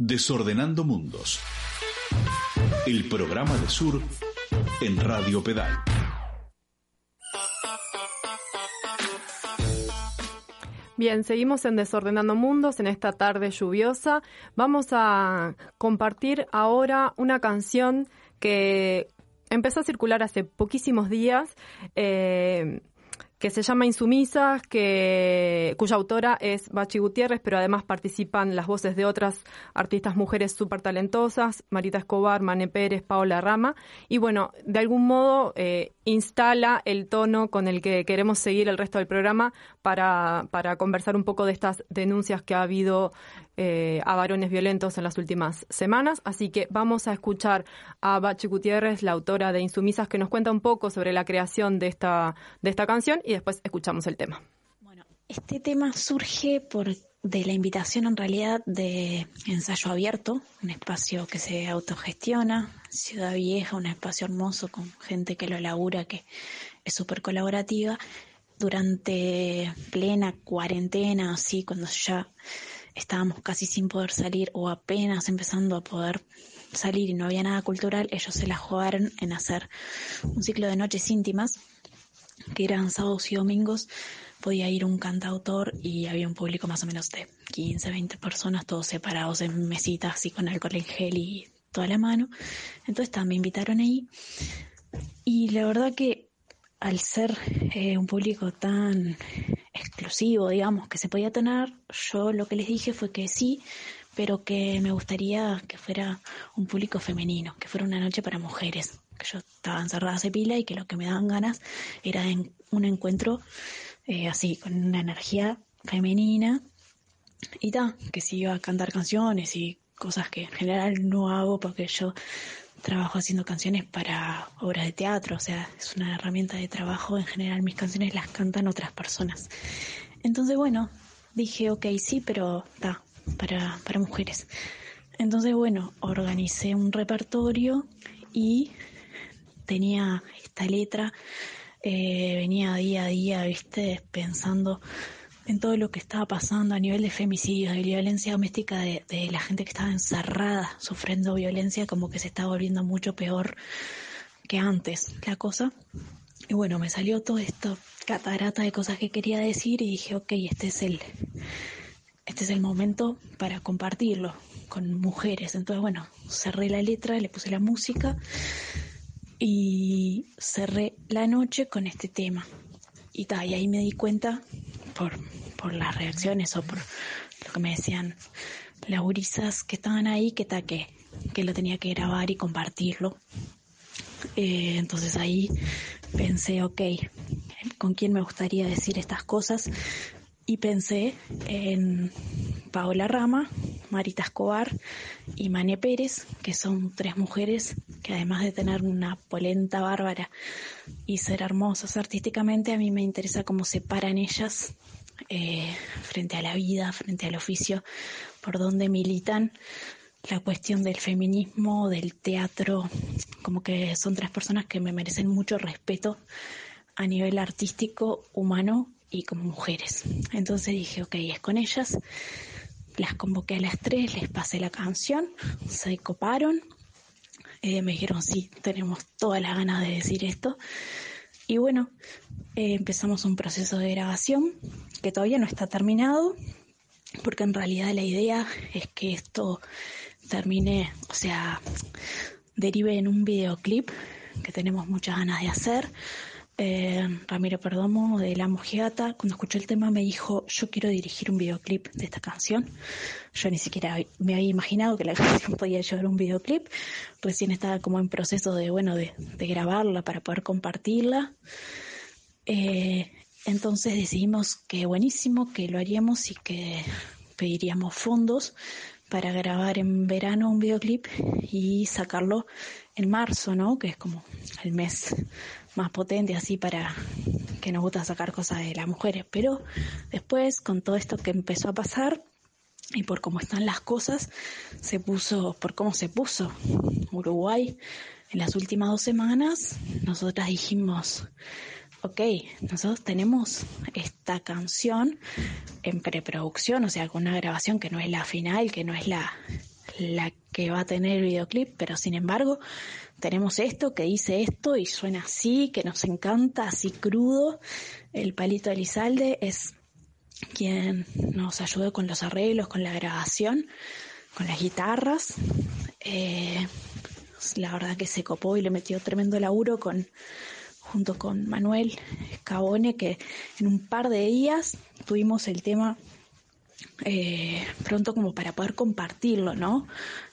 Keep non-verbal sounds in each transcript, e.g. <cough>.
Desordenando Mundos. El programa de Sur en Radio Pedal. Bien, seguimos en Desordenando Mundos en esta tarde lluviosa. Vamos a compartir ahora una canción que empezó a circular hace poquísimos días. Eh, que se llama Insumisas, que, cuya autora es Bachi Gutiérrez, pero además participan las voces de otras artistas mujeres súper talentosas, Marita Escobar, Mane Pérez, Paola Rama, y bueno, de algún modo eh, instala el tono con el que queremos seguir el resto del programa para, para conversar un poco de estas denuncias que ha habido eh, a varones violentos en las últimas semanas. Así que vamos a escuchar a Bachi Gutiérrez, la autora de Insumisas, que nos cuenta un poco sobre la creación de esta, de esta canción y después escuchamos el tema. Bueno, este tema surge por de la invitación en realidad de Ensayo Abierto, un espacio que se autogestiona, Ciudad Vieja, un espacio hermoso con gente que lo labura, que es súper colaborativa. Durante plena cuarentena, así, cuando ya estábamos casi sin poder salir o apenas empezando a poder salir y no había nada cultural, ellos se la jugaron en hacer un ciclo de noches íntimas, que eran sábados y domingos, podía ir un cantautor y había un público más o menos de 15, 20 personas, todos separados en mesitas así con alcohol en gel y toda la mano. Entonces me invitaron ahí y la verdad que al ser eh, un público tan exclusivo, digamos, que se podía tener, yo lo que les dije fue que sí, pero que me gustaría que fuera un público femenino, que fuera una noche para mujeres, que yo estaba encerrada hace pila y que lo que me daban ganas era un encuentro eh, así, con una energía femenina y tal, que si iba a cantar canciones y cosas que en general no hago porque yo trabajo haciendo canciones para obras de teatro, o sea, es una herramienta de trabajo, en general mis canciones las cantan otras personas. Entonces, bueno, dije, ok, sí, pero está, para, para mujeres. Entonces, bueno, organicé un repertorio y tenía esta letra, eh, venía día a día, viste, pensando en todo lo que estaba pasando a nivel de femicidios, de violencia doméstica, de, la gente que estaba encerrada sufriendo violencia, como que se estaba volviendo mucho peor que antes la cosa. Y bueno, me salió todo esto catarata de cosas que quería decir y dije, ok, este es el, este es el momento para compartirlo con mujeres. Entonces, bueno, cerré la letra, le puse la música y cerré la noche con este tema. Y, ta, ahí me di cuenta por, por las reacciones o por lo que me decían las gurisas que estaban ahí, que, ta, que, que lo tenía que grabar y compartirlo. Eh, entonces ahí pensé, ok, ¿con quién me gustaría decir estas cosas? Y pensé en Paola Rama, Marita Escobar y Mane Pérez, que son tres mujeres que además de tener una polenta bárbara y ser hermosas artísticamente, a mí me interesa cómo se paran ellas eh, frente a la vida, frente al oficio, por donde militan. La cuestión del feminismo, del teatro, como que son tres personas que me merecen mucho respeto a nivel artístico, humano y como mujeres. Entonces dije, ok, es con ellas. Las convoqué a las tres, les pasé la canción, se coparon, eh, me dijeron, sí, tenemos todas las ganas de decir esto. Y bueno, eh, empezamos un proceso de grabación que todavía no está terminado, porque en realidad la idea es que esto termine, o sea, derive en un videoclip que tenemos muchas ganas de hacer. Eh, Ramiro Perdomo de La Mojiata, cuando escuchó el tema me dijo, yo quiero dirigir un videoclip de esta canción. Yo ni siquiera me había imaginado que la <laughs> canción podía llevar un videoclip. Recién estaba como en proceso de, bueno, de, grabarla para poder compartirla. Eh, entonces decidimos que buenísimo, que lo haríamos y que pediríamos fondos para grabar en verano un videoclip y sacarlo en marzo, ¿no? Que es como el mes más potente así para que nos gusta sacar cosas de las mujeres. Pero después, con todo esto que empezó a pasar y por cómo están las cosas, se puso, por cómo se puso Uruguay en las últimas dos semanas, nosotras dijimos, ok, nosotros tenemos esta canción en preproducción, o sea, con una grabación que no es la final, que no es la, la que va a tener el videoclip, pero sin embargo tenemos esto que dice esto y suena así, que nos encanta, así crudo. El palito Elizalde es quien nos ayudó con los arreglos, con la grabación, con las guitarras. Eh, la verdad que se copó y le metió tremendo laburo con junto con Manuel Cabone, que en un par de días tuvimos el tema eh, pronto como para poder compartirlo, ¿no?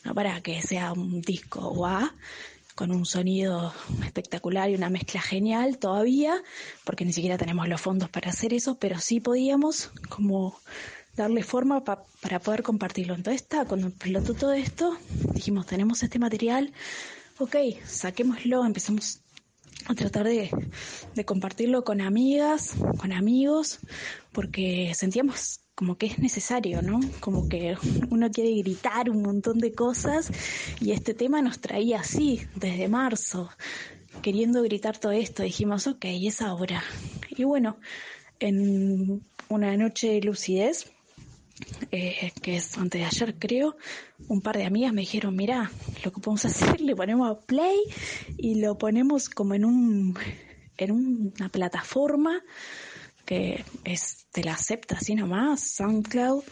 No para que sea un disco guau, con un sonido espectacular y una mezcla genial todavía, porque ni siquiera tenemos los fondos para hacer eso, pero sí podíamos como darle forma para poder compartirlo. Entonces está, cuando explotó todo esto, dijimos, tenemos este material, ok, saquémoslo, empezamos a tratar de, de compartirlo con amigas, con amigos, porque sentíamos como que es necesario, ¿no? Como que uno quiere gritar un montón de cosas y este tema nos traía así, desde marzo, queriendo gritar todo esto. Dijimos, ok, es ahora. Y bueno, en una noche de lucidez, eh, que es antes de ayer creo, un par de amigas me dijeron, mira, lo que podemos hacer, <laughs> le ponemos play y lo ponemos como en un en una plataforma que es, te la acepta así nomás, SoundCloud.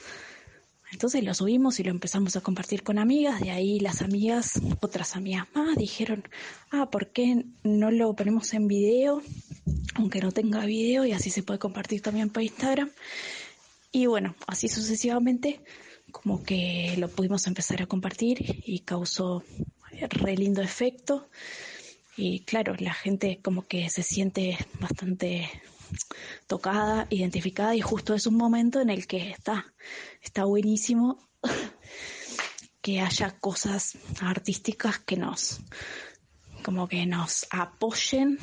Entonces lo subimos y lo empezamos a compartir con amigas, de ahí las amigas, otras amigas más, dijeron, ah, ¿por qué no lo ponemos en video? Aunque no tenga video y así se puede compartir también por Instagram. Y bueno, así sucesivamente, como que lo pudimos empezar a compartir y causó re lindo efecto. Y claro, la gente como que se siente bastante tocada, identificada y justo es un momento en el que está, está buenísimo <laughs> que haya cosas artísticas que nos, como que nos apoyen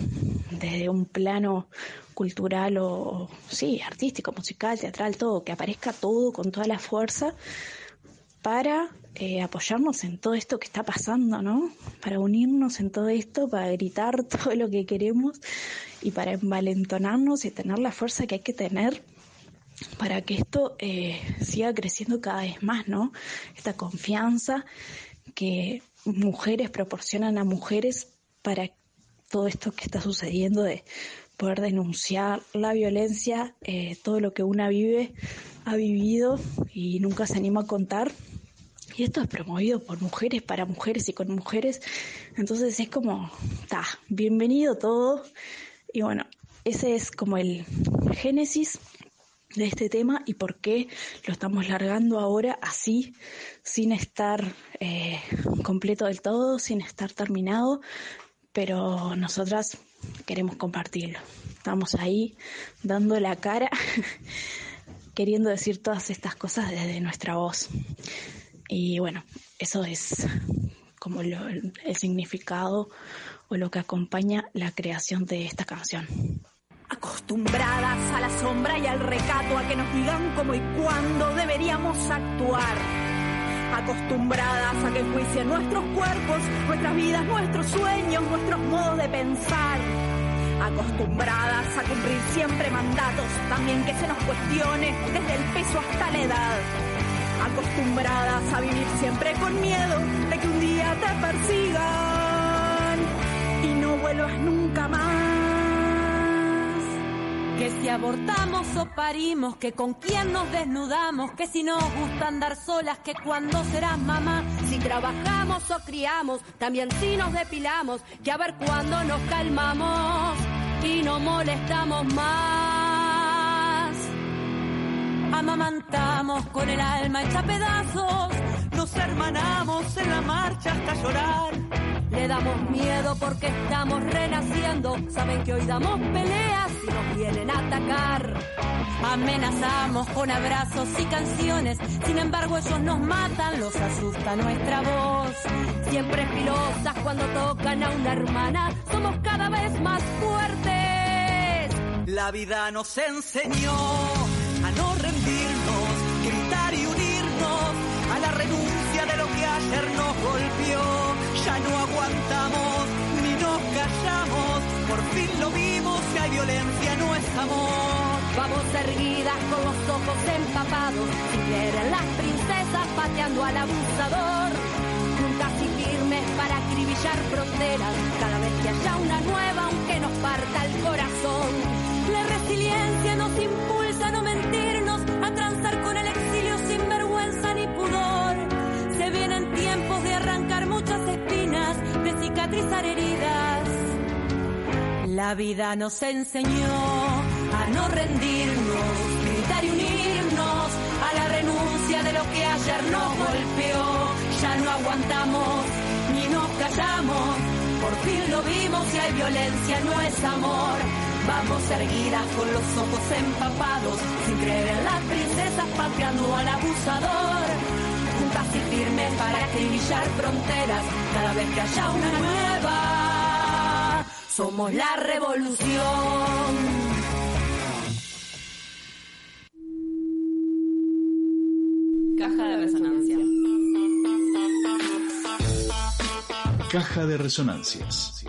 desde un plano cultural o, sí, artístico, musical, teatral, todo, que aparezca todo con toda la fuerza para eh, apoyarnos en todo esto que está pasando, ¿no? Para unirnos en todo esto, para gritar <laughs> todo lo que queremos y para envalentonarnos y tener la fuerza que hay que tener para que esto eh, siga creciendo cada vez más, ¿no? Esta confianza que mujeres proporcionan a mujeres para todo esto que está sucediendo de poder denunciar la violencia, eh, todo lo que una vive, ha vivido y nunca se anima a contar y esto es promovido por mujeres, para mujeres y con mujeres. Entonces es como, está, bienvenido todo. Y bueno, ese es como el génesis de este tema y por qué lo estamos largando ahora así, sin estar eh, completo del todo, sin estar terminado, pero nosotras queremos compartirlo. Estamos ahí dando la cara, <laughs> queriendo decir todas estas cosas desde nuestra voz. Y bueno, eso es como el significado o lo que acompaña la creación de esta canción. Acostumbradas a la sombra y al recato, a que nos digan cómo y cuándo deberíamos actuar. Acostumbradas a que juicien nuestros cuerpos, nuestras vidas, nuestros sueños, nuestros modos de pensar. Acostumbradas a cumplir siempre mandatos, también que se nos cuestione desde el peso hasta la edad acostumbradas a vivir siempre con miedo de que un día te persigan y no vuelvas nunca más. Que si abortamos o parimos, que con quién nos desnudamos, que si nos gusta andar solas, que cuando serás mamá, si trabajamos o criamos, también si nos depilamos, que a ver cuándo nos calmamos y no molestamos más. Amamantamos con el alma hecha pedazos, nos hermanamos en la marcha hasta llorar. Le damos miedo porque estamos renaciendo, saben que hoy damos peleas y nos vienen a atacar. Amenazamos con abrazos y canciones, sin embargo ellos nos matan, los asusta nuestra voz. Siempre filosas cuando tocan a una hermana, somos cada vez más fuertes. La vida nos enseñó no rendirnos, gritar y unirnos a la renuncia de lo que ayer nos golpeó. Ya no aguantamos ni nos callamos, por fin lo vimos, que hay violencia no es amor. Vamos erguidas con los ojos empapados, si quieren las princesas pateando al abusador acribillar fronteras cada vez que haya una nueva, aunque nos parta el corazón. La resiliencia cicatrizar heridas. La vida nos enseñó a no rendirnos, gritar y unirnos a la renuncia de lo que ayer nos golpeó. Ya no aguantamos ni nos callamos, por fin lo vimos y hay violencia, no es amor. Vamos erguidas con los ojos empapados, sin creer en las princesas pateando al abusador. Juntas y firmes para acribillar fronteras cada vez que haya una nueva. Somos la revolución. Caja de resonancia. Caja de resonancias.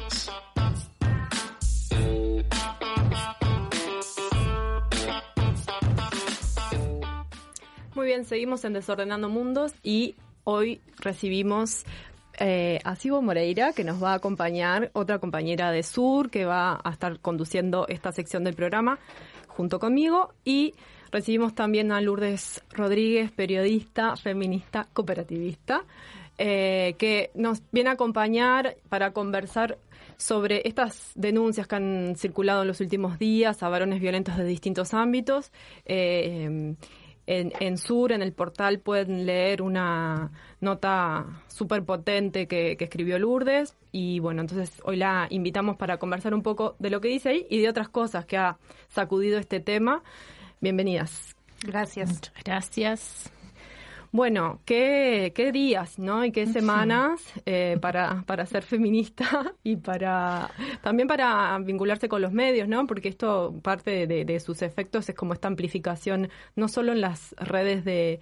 Muy bien, seguimos en Desordenando Mundos y hoy recibimos eh, a Sibo Moreira, que nos va a acompañar, otra compañera de Sur, que va a estar conduciendo esta sección del programa junto conmigo. Y recibimos también a Lourdes Rodríguez, periodista, feminista, cooperativista, eh, que nos viene a acompañar para conversar sobre estas denuncias que han circulado en los últimos días a varones violentos de distintos ámbitos. Eh, en, en, Sur, en el portal, pueden leer una nota súper potente que, que, escribió Lourdes. Y bueno, entonces hoy la invitamos para conversar un poco de lo que dice ahí y de otras cosas que ha sacudido este tema. Bienvenidas. Gracias. Muchas gracias. Bueno, qué, qué días, ¿no? Y qué semanas eh, para, para ser feminista <laughs> y para también para vincularse con los medios, ¿no? Porque esto, parte de, de sus efectos es como esta amplificación, no solo en las redes de,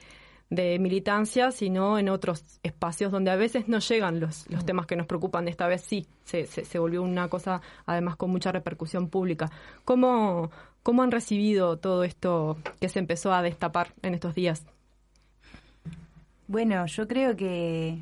de militancia, sino en otros espacios donde a veces no llegan los, los temas que nos preocupan. Esta vez sí, se, se, se volvió una cosa además con mucha repercusión pública. ¿Cómo, ¿Cómo han recibido todo esto que se empezó a destapar en estos días? Bueno, yo creo que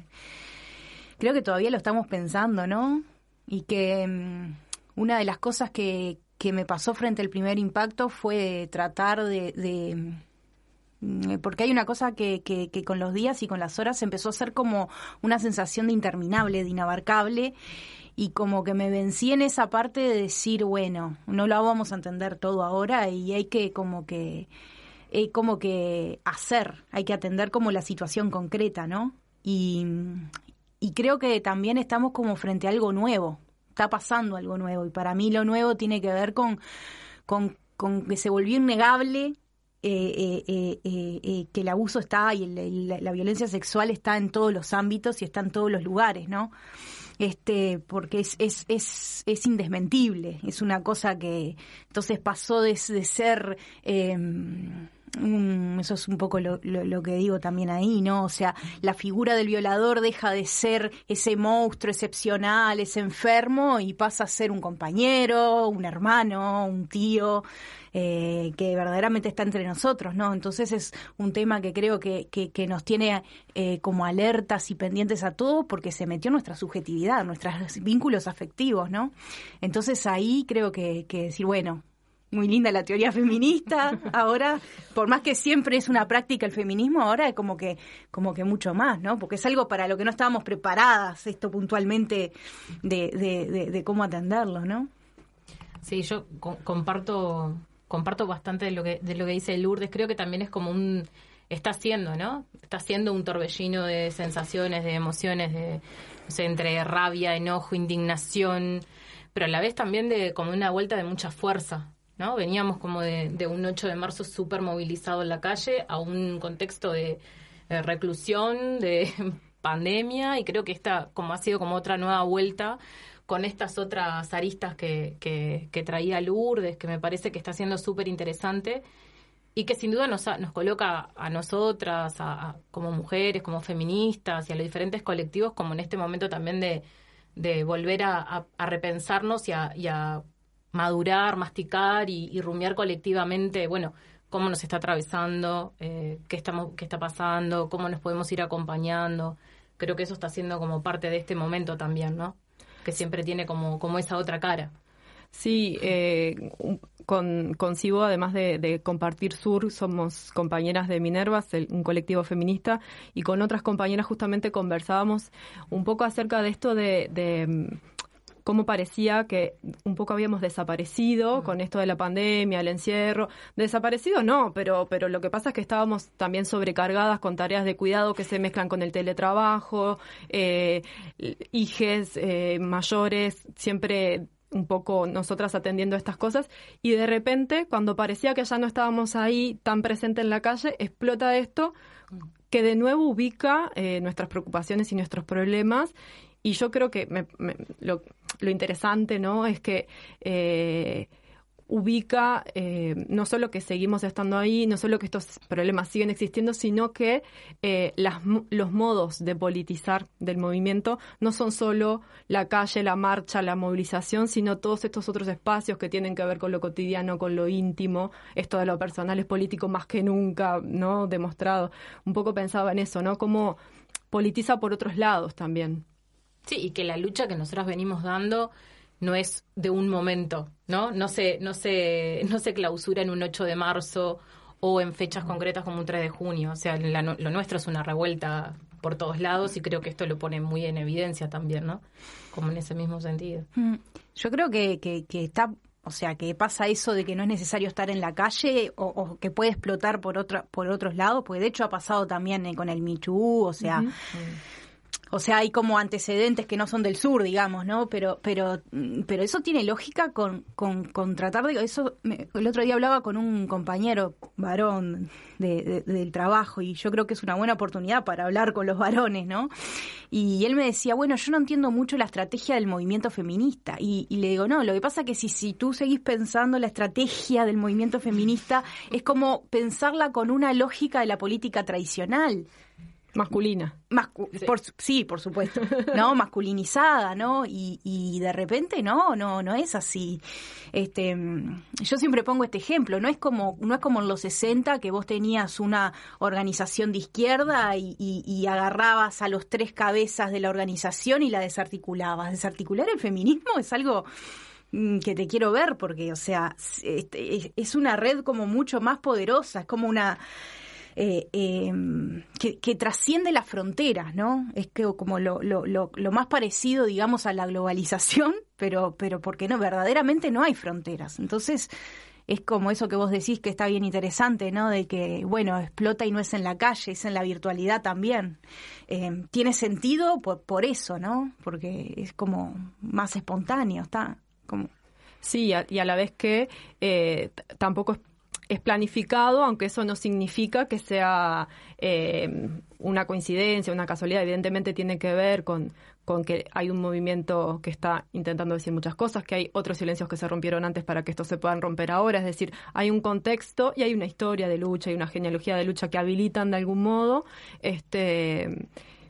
creo que todavía lo estamos pensando, ¿no? Y que um, una de las cosas que, que, me pasó frente al primer impacto fue tratar de, de porque hay una cosa que, que, que, con los días y con las horas empezó a ser como una sensación de interminable, de inabarcable, y como que me vencí en esa parte de decir, bueno, no lo vamos a entender todo ahora y hay que como que eh, como que hacer, hay que atender como la situación concreta, ¿no? Y, y creo que también estamos como frente a algo nuevo, está pasando algo nuevo y para mí lo nuevo tiene que ver con, con, con que se volvió innegable eh, eh, eh, que el abuso está y la, violencia sexual está en todos los ámbitos y está en todos los lugares, ¿no? Este, porque es, es, es, es indesmentible, es una cosa que entonces pasó de, de ser Mm, eso es un poco lo, que digo también ahí, ¿no? O sea, la figura del violador deja de ser ese monstruo excepcional, ese enfermo, y pasa a ser un compañero, un hermano, un tío, eh, que verdaderamente está entre nosotros, ¿no? Entonces es un tema que creo que, que, que nos tiene eh, como alertas y pendientes a todos porque se metió nuestra subjetividad, nuestros vínculos afectivos, ¿no? Entonces ahí creo que, que decir, bueno, muy linda la teoría feminista. Ahora, por más que siempre es una práctica el feminismo, ahora es como que, como que mucho más, ¿no? Porque es algo para lo que no estábamos preparadas, esto puntualmente de, de, de, de cómo atenderlo, ¿no? Sí, yo comparto, comparto bastante de lo que, de lo que dice Lourdes. Creo que también es como un está haciendo, ¿no? Está haciendo un torbellino de sensaciones, de emociones, de entre rabia, enojo, indignación, pero a la vez también de como una vuelta de mucha fuerza, ¿no? Veníamos como de, un 8 de marzo súper movilizado en la calle a un contexto de, de, reclusión, de <laughs> pandemia, y creo que esta como ha sido como otra nueva vuelta con estas otras aristas que, que, que traía Lourdes, que me parece que está siendo súper interesante y que sin duda nos, nos coloca a nosotras, a, como mujeres, como feministas y a los diferentes colectivos como en este momento también de, de volver a, repensarnos y y a madurar, masticar y, y, rumiar colectivamente, bueno, cómo nos está atravesando, eh, qué, estamos, qué está pasando, cómo nos podemos ir acompañando. creo que eso está siendo como parte de este momento también, ¿no? Que siempre tiene como, como esa otra cara. Sí, eh, con, con Cibo, además de, compartir Sur, somos compañeras de Minervas, un colectivo feminista, y con otras compañeras justamente conversábamos un poco acerca de esto de cómo parecía que un poco habíamos desaparecido con esto de la pandemia, el encierro. Desaparecido no, pero, pero lo que pasa es que estábamos también sobrecargadas con tareas de cuidado que se mezclan con el teletrabajo, eh, hijes eh, mayores, siempre un poco nosotras atendiendo estas cosas. Y de repente cuando parecía que ya no estábamos ahí tan presente en la calle explota esto que de nuevo ubica eh, nuestras preocupaciones y nuestros problemas y yo creo que lo, interesante no es que eh, ubica eh, no solo que seguimos estando ahí, no solo que estos problemas siguen existiendo, sino que eh, las, los modos de politizar del movimiento no son solo la calle, la marcha, la movilización, sino todos estos otros espacios que tienen que ver con lo cotidiano, con lo íntimo, esto de lo personal es político más que nunca, ¿no? Demostrado. Un poco pensaba en eso, ¿no? Cómo politiza por otros lados también. Sí, y que la lucha que nosotras venimos dando no es de un momento, ¿no? No se, no se, no se clausura en un 8 de marzo o en fechas concretas como un 3 de junio. O sea, lo nuestro es una revuelta por todos lados y creo que esto lo pone muy en evidencia también, ¿no? Como en ese mismo sentido. Mm. Yo creo que, que, está o sea, que pasa eso de que no es necesario estar en la calle o, que puede explotar por otra, por otros lados, porque de hecho ha pasado también eh, con el Michu, o sea, o sea, hay como antecedentes que no son del sur, digamos, ¿no? Pero, pero, pero eso tiene lógica con, con, tratar de eso. el otro día hablaba con un compañero varón de, del trabajo y yo creo que es una buena oportunidad para hablar con los varones, ¿no? Y él me decía, bueno, yo no entiendo mucho la estrategia del movimiento feminista. Y, y le digo, no, lo que pasa es que si, si tú seguís pensando la estrategia del movimiento feminista, es como pensarla con una lógica de la política tradicional. Masculina. sí. Por, sí, por supuesto. ¿No? <laughs> Masculinizada, ¿no? Y, y de repente no, no, no es así. Este, yo siempre pongo este ejemplo, no es como, no es como en los 60 que vos tenías una organización de izquierda y, y, agarrabas a los tres cabezas de la organización y la desarticulabas. Desarticular el feminismo es algo mm, que te quiero ver porque, o sea, este, es una red como mucho más poderosa, es como una eh, em, que, trasciende las fronteras, ¿no? Es que como lo, lo, lo, más parecido, digamos, a la globalización, pero, pero porque no, verdaderamente no hay fronteras. Entonces, es como eso que vos decís que está bien interesante, ¿no? De que, bueno, explota y no es en la calle, es en la virtualidad también. Em, tiene sentido por, por eso, ¿no? Porque es como más espontáneo, está como... Sí, y a la vez que eh, tampoco es es planificado, aunque eso no significa que sea eh, una coincidencia, una casualidad. Evidentemente tiene que ver con, con que hay un movimiento que está intentando decir muchas cosas, que hay otros silencios que se rompieron antes para que estos se puedan romper ahora. Es decir, hay un contexto y hay una historia de lucha y una genealogía de lucha que habilitan de algún modo. Este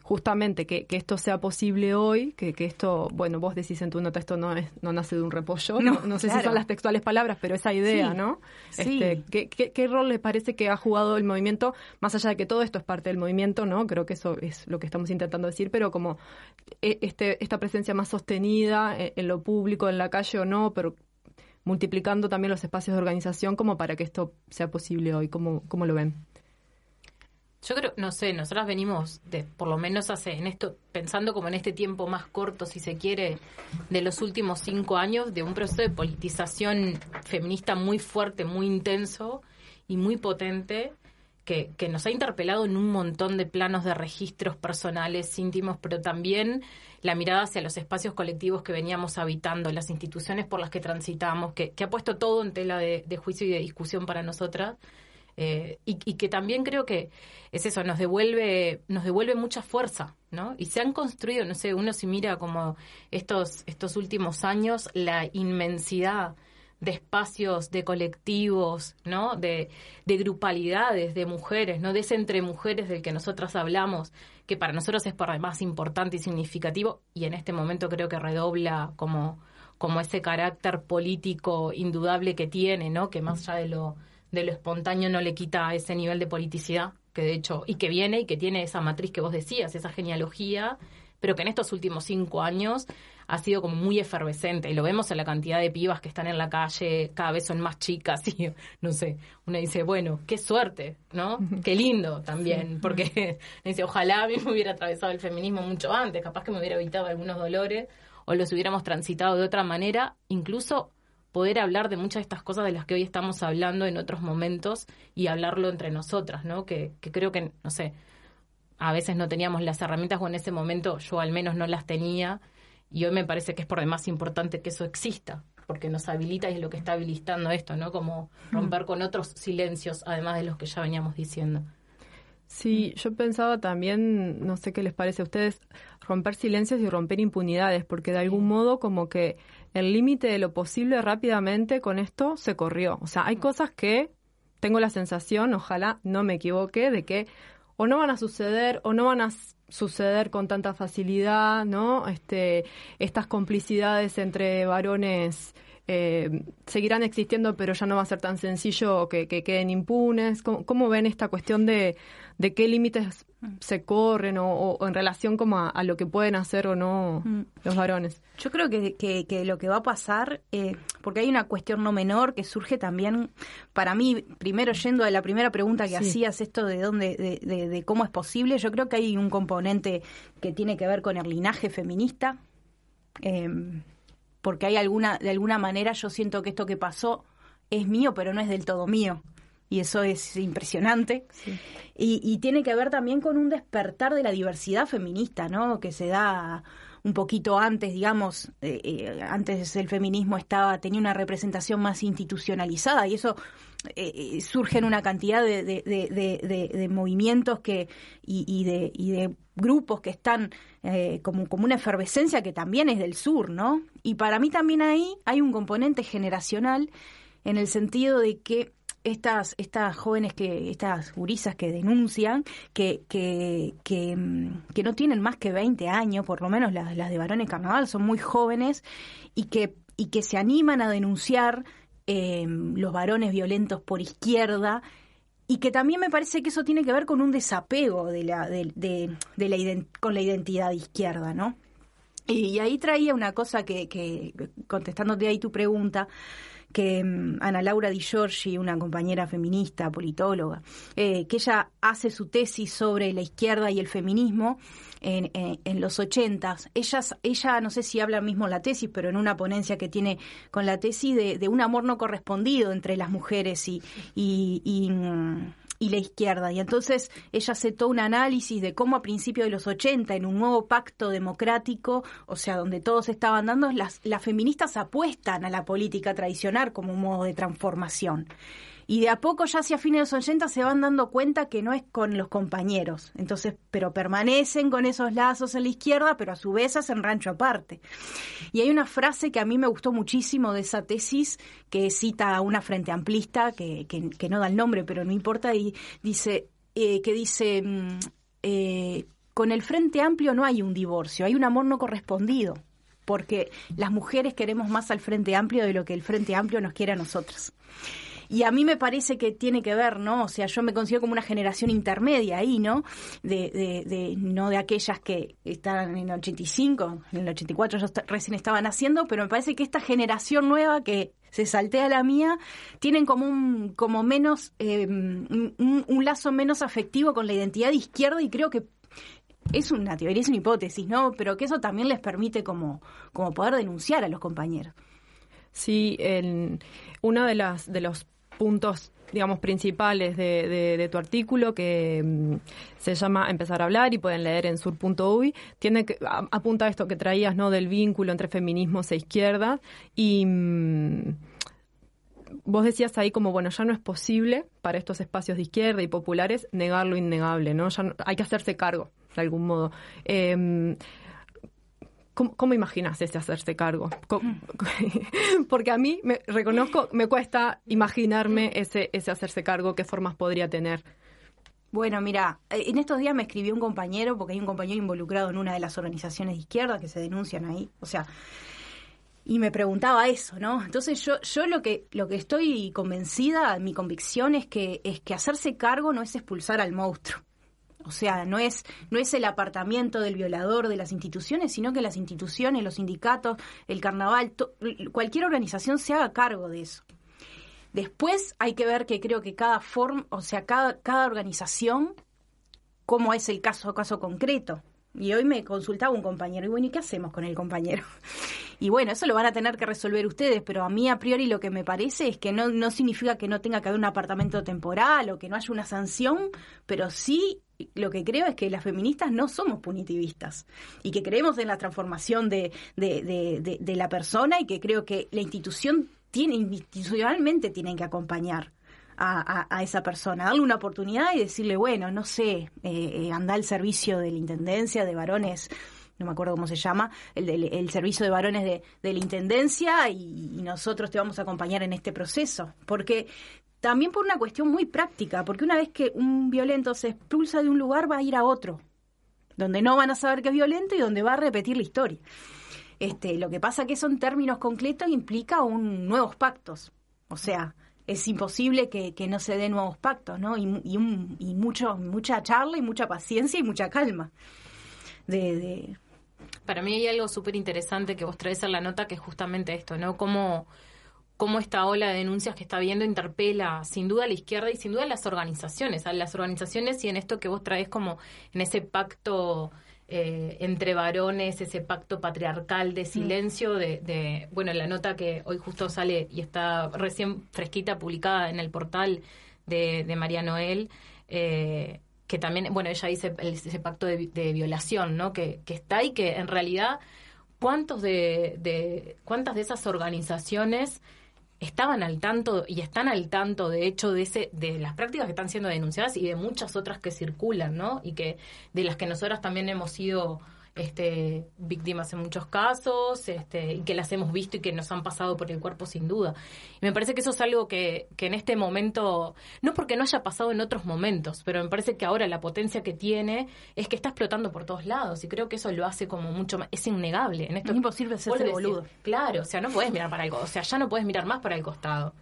justamente que, que, esto sea posible hoy, que, que, esto, bueno, vos decís en tu nota, esto no es no nace de un repollo, no, no, sé si son las textuales palabras, pero esa idea, ¿no? Este, ¿qué, qué, rol le parece que ha jugado el movimiento, más allá de que todo esto es parte del movimiento, ¿no? Creo que eso es lo que estamos intentando decir, pero como e, este, esta presencia más sostenida en, en lo público, en la calle o no, pero multiplicando también los espacios de organización como para que esto sea posible hoy, ¿cómo, cómo lo ven? Yo creo, no sé, nosotras venimos, de, por lo menos hace, en esto, pensando como en este tiempo más corto, si se quiere, de los últimos cinco años, de un proceso de politización feminista muy fuerte, muy intenso y muy potente, que, que nos ha interpelado en un montón de planos de registros personales, íntimos, pero también la mirada hacia los espacios colectivos que veníamos habitando, las instituciones por las que transitamos, que, ha puesto todo en tela de juicio y de discusión para nosotras eh, y, que también creo que es eso, nos devuelve, nos devuelve mucha fuerza, ¿no? Y se han construido, no sé, uno si mira como estos, estos últimos años, la inmensidad de espacios, de colectivos, ¿no? De, de grupalidades, de mujeres, ¿no? De ese entre mujeres del que nosotras hablamos, que para nosotros es por demás importante y significativo, y en este momento creo que redobla como, como ese carácter político indudable que tiene, ¿no? Que más allá de lo de lo espontáneo no le quita ese nivel de politicidad que de hecho, y que viene y que tiene esa matriz que vos decías, esa genealogía, pero que en estos últimos cinco años ha sido como muy efervescente. Y lo vemos en la cantidad de pibas que están en la calle, cada vez son más chicas y <laughs> no sé, uno dice, bueno, qué suerte, ¿no? Qué lindo también, porque <laughs> dice, ojalá a mí me hubiera atravesado el feminismo mucho antes, capaz que me hubiera evitado algunos dolores o los hubiéramos transitado de otra manera, incluso poder hablar de muchas de estas cosas de las que hoy estamos hablando en otros momentos y hablarlo entre nosotras, ¿no? Que, que creo que, no sé, a veces no teníamos las herramientas o en ese momento yo al menos no las tenía y hoy me parece que es por demás importante que eso exista, porque nos habilita y es lo que está habilitando esto, ¿no? Como romper con otros silencios, además de los que ya veníamos diciendo. Sí, yo pensaba también, no sé qué les parece a ustedes, romper silencios y romper impunidades, porque de algún modo como que el límite de lo posible rápidamente con esto se corrió. O sea, hay cosas que tengo la sensación, ojalá no me equivoque, de que o no van a suceder o no van a suceder con tanta facilidad, ¿no? Este, estas complicidades entre varones eh, seguirán existiendo, pero ya no va a ser tan sencillo que, queden impunes. ¿Cómo, ven esta cuestión de, de qué límites se corren o, en relación como a, lo que pueden hacer o no mm. los varones? Yo creo que, que, lo que va a pasar, eh, porque hay una cuestión no menor que surge también, para mí, primero yendo a la primera pregunta que hacías, esto de dónde, de, de cómo es posible, yo creo que hay un componente que tiene que ver con el linaje feminista. Eh, porque hay alguna, de alguna manera yo siento que esto que pasó es mío, pero no es del todo mío. Y eso es impresionante. Y, tiene que ver también con un despertar de la diversidad feminista, ¿no? Que se da un poquito antes, digamos, eh, eh, antes el feminismo estaba tenía una representación más institucionalizada y eso eh, surge en una cantidad de, de, movimientos que y, de, y de grupos que están eh, como, como una efervescencia que también es del sur, ¿no? Y para mí también ahí hay un componente generacional en el sentido de que estas, estas jóvenes que, estas gurisas que denuncian, que, que, que, mm, no tienen más que 20 años, por lo menos las, las de varones carnaval, son muy jóvenes y que, y que se animan a denunciar eh, los varones violentos por izquierda y que también me parece que eso tiene que ver con un desapego de la, de, de, la con la identidad izquierda, ¿no? Y, ahí traía una cosa que, que, contestándote ahí tu pregunta, que mm, Ana Laura Di Giorgi, una compañera feminista, politóloga, eh, que ella hace su tesis sobre la izquierda y el feminismo en, en, los ochentas. Ella, ella, no sé si habla mismo la tesis, pero en una ponencia que tiene con la tesis de, un amor no correspondido entre las mujeres y, y, y mm, y la izquierda. Y entonces ella todo un análisis de cómo a principios de los 80, en un nuevo pacto democrático, o sea, donde todos estaban dando, las, las feministas apuestan a la política tradicional como un modo de transformación y de a poco ya hacia fines de los 80 se van dando cuenta que no es con los compañeros. Entonces, pero permanecen con esos lazos en la izquierda, pero a su vez hacen rancho aparte. Y hay una frase que a mí me gustó muchísimo de esa tesis, que cita a una frente amplista, que, que, no da el nombre, pero no importa, y dice, eh, que dice, mm, eh, con el Frente Amplio no hay un divorcio, hay un amor no correspondido porque las mujeres queremos más al Frente Amplio de lo que el Frente Amplio nos quiere a nosotros. Y a mí me parece que tiene que ver, ¿no? O sea, yo me considero como una generación intermedia ahí, ¿no? De, de, de no de aquellas que estaban en el 85, en el 84 yo recién estaban haciendo, pero me parece que esta generación nueva que se saltea la mía, tienen como un, como menos, eh, un, lazo menos afectivo con la identidad de izquierda y creo que es una teoría, es una hipótesis, ¿no? Pero que eso también les permite como, como poder denunciar a los compañeros. Sí, en uno de las de los puntos digamos principales de, tu artículo que mm, se llama empezar a hablar y pueden leer en sur.uy tiene que apunta a esto que traías no del vínculo entre feminismos e izquierda. Y mm, vos decías ahí como bueno ya no es posible para estos espacios de izquierda y populares negar lo innegable no ya hay que hacerse cargo de algún modo. Eh, ¿Cómo, imaginas ese hacerse cargo? <laughs> Porque a mí, me reconozco, me cuesta imaginarme ese, ese hacerse cargo, qué formas podría tener. Bueno, mira, eh, en estos días me escribió un compañero, porque hay un compañero involucrado en una de las organizaciones de izquierda que se denuncian ahí. O sea, y me preguntaba eso, ¿no? Entonces yo, yo lo que, lo que estoy convencida, mi convicción es que, es que hacerse cargo no es expulsar al monstruo. O sea, no es, no es el apartamiento del violador de las instituciones, sino que las instituciones, los sindicatos, el carnaval, cualquier organización se haga cargo de eso. Después hay que ver que creo que cada forma, o sea, cada, cada organización, cómo es el caso, caso concreto. Y hoy me consultaba un compañero, y bueno, ¿y qué hacemos con el compañero? <laughs> Y bueno, eso lo van a tener que resolver ustedes, pero a mí a priori lo que me parece es que no, no significa que no tenga que haber un apartamento temporal o que no haya una sanción, pero sí lo que creo es que las feministas no somos punitivistas y que creemos en la transformación de, de, de, la persona y que creo que la institución tiene, institucionalmente tienen que acompañar a, esa persona, darle una oportunidad y decirle, bueno, no sé, eh, eh, anda al servicio de la Intendencia de varones no me acuerdo cómo se llama, el, servicio de varones de, la Intendencia y, nosotros te vamos a acompañar en este proceso. Porque también por una cuestión muy práctica, porque una vez que un violento se expulsa de un lugar va a ir a otro, donde no van a saber que es violento y donde va a repetir la historia. Este, lo que pasa que son términos concretos implica un nuevos pactos. O sea, es imposible que, no se den nuevos pactos, ¿no? Y, y, y mucho, mucha charla y mucha paciencia y mucha calma. De, Para mí hay algo súper interesante que vos traes en la nota que es justamente esto, ¿no? Cómo, cómo esta ola de denuncias que está viendo interpela sin duda a la izquierda y sin duda a las organizaciones, a las organizaciones y en esto que vos traes como en ese pacto eh, entre varones, ese pacto patriarcal de mm. silencio, de, bueno, la nota que hoy justo sale y está recién fresquita, publicada en el portal de, María Noel, eh, que también, bueno, ella dice ese pacto de, violación, ¿no? Que, está ahí, que en realidad, ¿cuántos de, de, ¿cuántas de esas organizaciones estaban al tanto y están al tanto de hecho de ese de las prácticas que están siendo denunciadas y de muchas otras que circulan no y que de las que nosotras también hemos sido este, víctimas en muchos casos este, y que las hemos visto y que nos han pasado por el cuerpo sin duda. Y me parece que eso es algo que, que en este momento, no porque no haya pasado en otros momentos, pero me parece que ahora la potencia que tiene es que está explotando por todos lados y creo que eso lo hace como mucho más, es innegable. En esto, es imposible hacerse boludo. Claro, o sea, no puedes mirar para algo, o sea, ya no puedes mirar más para el costado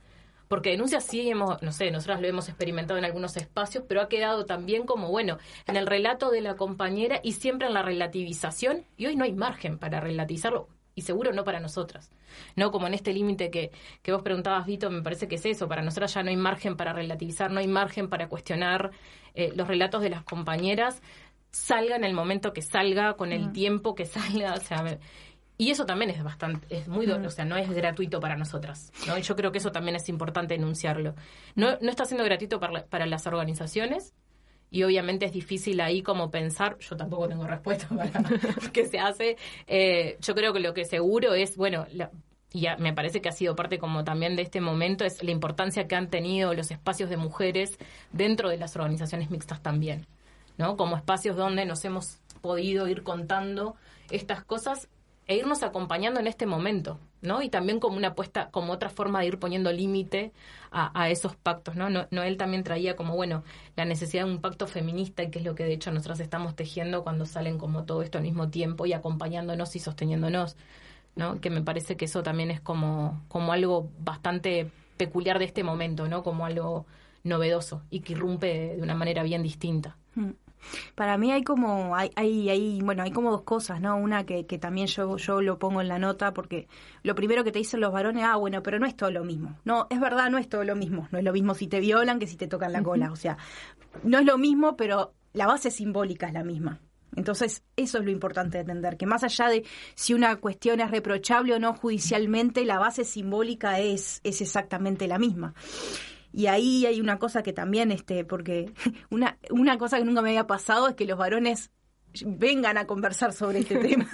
porque denuncias sí hemos, no sé, nosotras lo hemos experimentado en algunos espacios, pero ha quedado también como, bueno, en el relato de la compañera y siempre en la relativización, y hoy no hay margen para relativizarlo, y seguro no para nosotras. No como en este límite que, que vos preguntabas, Vito, me parece que es eso, para nosotras ya no hay margen para relativizar, no hay margen para cuestionar eh, los relatos de las compañeras, salga en el momento que salga, con el tiempo que salga, o sea, y eso también es bastante, es muy, o sea, no es gratuito para nosotras, ¿no? Y yo creo que eso también es importante enunciarlo. No, no está siendo gratuito para, para las organizaciones, y obviamente es difícil ahí como pensar, yo tampoco tengo respuesta <laughs> para qué se hace. Eh, yo creo que lo que seguro es, bueno, y me parece que ha sido parte como también de este momento, es la importancia que han tenido los espacios de mujeres dentro de las organizaciones mixtas también, ¿no? Como espacios donde nos hemos podido ir contando estas cosas e irnos acompañando en este momento, ¿no? Y también como una apuesta, como otra forma de ir poniendo límite a, esos pactos, ¿no? ¿no? Noel también traía como, bueno, la necesidad de un pacto feminista, y que es lo que de hecho nosotros estamos tejiendo cuando salen como todo esto al mismo tiempo y acompañándonos y sosteniéndonos, ¿no? Que me parece que eso también es como, como algo bastante peculiar de este momento, ¿no? Como algo novedoso y que irrumpe de una manera bien distinta. Mm. Para mí hay como, hay, hay, hay, bueno, hay como dos cosas, ¿no? Una que, que también yo, yo lo pongo en la nota porque lo primero que te dicen los varones, ah, bueno, pero no es todo lo mismo. No, es verdad, no es todo lo mismo. No es lo mismo si te violan que si te tocan la cola. O sea, no es lo mismo, pero la base simbólica es la misma. Entonces, eso es lo importante de entender, que más allá de si una cuestión es reprochable o no judicialmente, la base simbólica es, es exactamente la misma. Y ahí hay una cosa que también, este, porque <laughs> una, una cosa que nunca me había pasado es que los varones vengan a conversar sobre este <laughs> tema.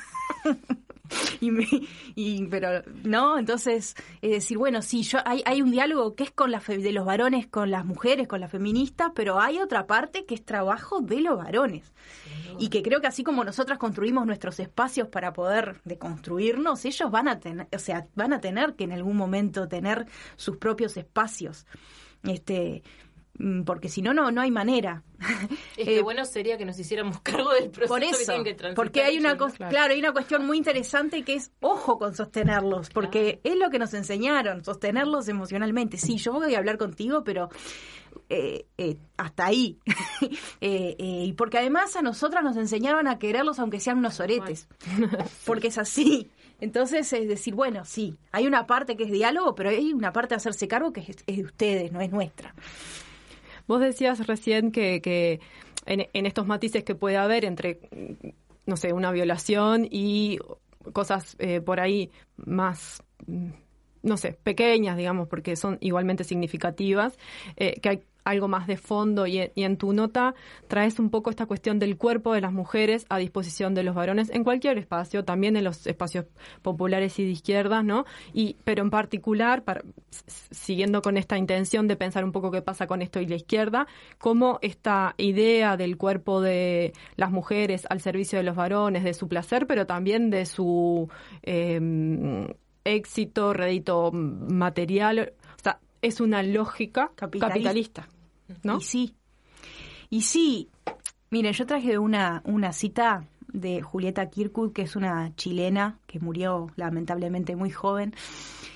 y, me, y pero no entonces es decir bueno sí yo hay, hay un diálogo que es con la de los varones con las mujeres con las feministas pero hay otra parte que es trabajo de los varones. Y que creo que así como nosotras construimos nuestros espacios para poder deconstruirnos ellos van a tener o sea van a tener que en algún momento tener sus propios espacios este mm, porque si no, no, no hay manera. <laughs> Es que bueno sería que nos hiciéramos <laughs> cargo del proceso por eso, que tienen que transitar porque hay una cosa, claro. hay una cuestión muy interesante que es ojo con sostenerlos, porque es lo que nos enseñaron, sostenerlos emocionalmente. Sí, yo voy a hablar contigo, pero eh, eh, hasta ahí. <laughs> Eh, eh, y porque además a nosotras nos enseñaron a quererlos aunque sean unos oretes, porque es así. Entonces es decir, bueno, sí, hay una parte que es diálogo, pero hay una parte de hacerse cargo que es, de ustedes, no es nuestra. Vos decías recién que, que en, en estos matices que puede haber entre, no sé, una violación y cosas eh, por ahí más, mm, no sé, pequeñas, digamos, porque son igualmente significativas, eh, que hay algo más de fondo y, y en tu nota traes un poco esta cuestión del cuerpo de las mujeres a disposición de los varones en cualquier espacio, también en los espacios populares y de izquierdas, ¿no? Y, pero en particular, siguiendo con esta intención de pensar un poco qué pasa con esto y la izquierda, cómo esta idea del cuerpo de las mujeres al servicio de los varones, de su placer, pero también de su eh, éxito, rédito material, es una lógica Capitalista. capitalista, ¿no? Y sí. Y sí. Miren, yo traje una, una cita de Julieta Kirkwood, que es una chilena que murió lamentablemente muy joven,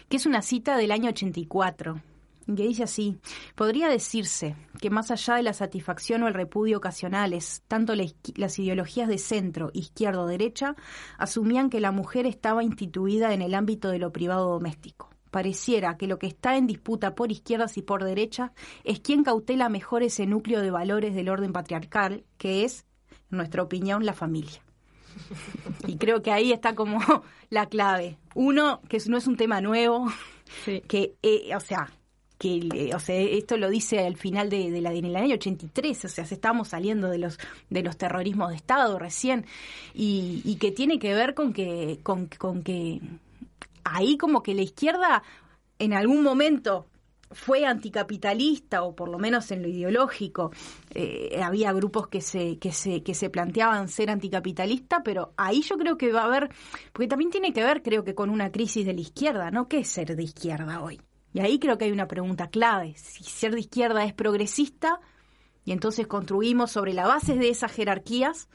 que es una cita del año 84, que dice así, podría decirse que más allá de la satisfacción o el repudio ocasionales, tanto la las ideologías de centro, izquierda o derecha, asumían que la mujer estaba instituida en el ámbito de lo privado doméstico. Pareciera que lo que está en disputa por izquierdas y por derechas es quien cautela mejor ese núcleo de valores del orden patriarcal, que es, en nuestra opinión, la familia. Y creo que ahí está como <laughs> la clave. Uno, que no es un tema nuevo, Sí. que, eh, o sea, que eh, o sea, esto lo dice al final de, de la, en el año 83, o sea, se estamos saliendo de los de los terrorismos de Estado recién, y, y que tiene que ver con que, con, con que ahí como que la izquierda en algún momento fue anticapitalista o por lo menos en lo ideológico eh, había grupos que se que se que se planteaban ser anticapitalista pero ahí yo creo que va a haber porque también tiene que ver creo que con una crisis de la izquierda no qué es ser de izquierda hoy y ahí creo que hay una pregunta clave si ser de izquierda es progresista y entonces construimos sobre la base de esas jerarquías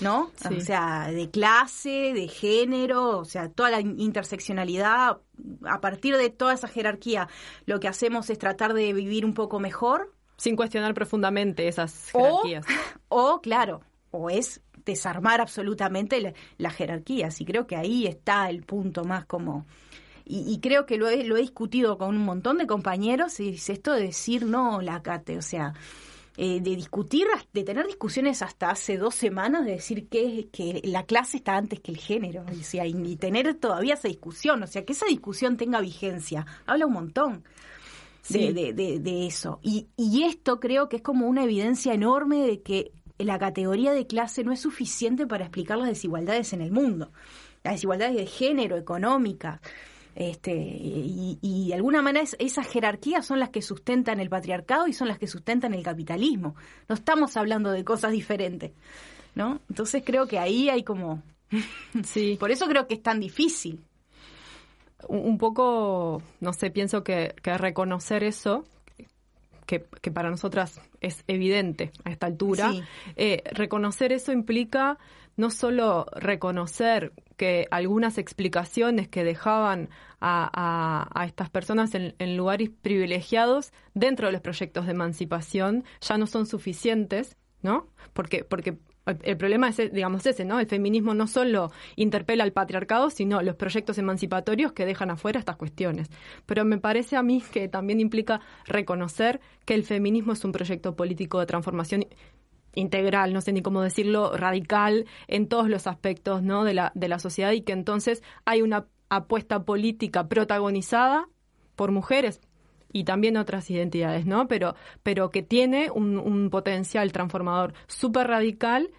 ¿no? Sí. O sea, de clase, de género, o sea, toda la interseccionalidad. A partir de toda esa jerarquía, lo que hacemos es tratar de vivir un poco mejor. Sin cuestionar profundamente esas jerarquías. <laughs> o claro, o es desarmar absolutamente la- las jerarquías. Y creo que ahí está el punto más como... Y, y creo que lo he, lo he discutido con un montón de compañeros y es esto de decir no, la cate, o sea, eh, de discutir, de tener discusiones hasta hace dos semanas, de decir que, que la clase está antes que el género, o sea, y, y tener todavía esa discusión, o sea, que esa discusión tenga vigencia, habla un montón Sí. de, de- de eso. Y, y esto creo que es como una evidencia enorme de que la categoría de clase no es suficiente para explicar las desigualdades en el mundo, las desigualdades de género, económicas. Este, y, y de alguna manera es- esas jerarquías son las que sustentan el patriarcado y son las que sustentan el capitalismo. No estamos hablando de cosas diferentes, ¿no? Entonces creo que ahí hay como... <laughs> Sí. Por eso creo que es tan difícil. un poco, no sé, pienso que, que reconocer eso, que, que para nosotras es evidente a esta altura, Sí. eh, reconocer eso implica no solo reconocer que algunas explicaciones que dejaban a, a- a estas personas en, en lugares privilegiados dentro de los proyectos de emancipación ya no son suficientes, ¿no? Porque, porque el- problema es, digamos, ese, ¿no? El feminismo no solo interpela al patriarcado, sino los proyectos emancipatorios que dejan afuera estas cuestiones. Pero me parece a mí que también implica reconocer que el feminismo es un proyecto político de transformación integral, no sé ni cómo decirlo, radical en todos los aspectos ¿no? de, la, de la sociedad y que entonces hay una apuesta política protagonizada por mujeres y también otras identidades, ¿no? Pero, pero que tiene un, un potencial transformador súper radical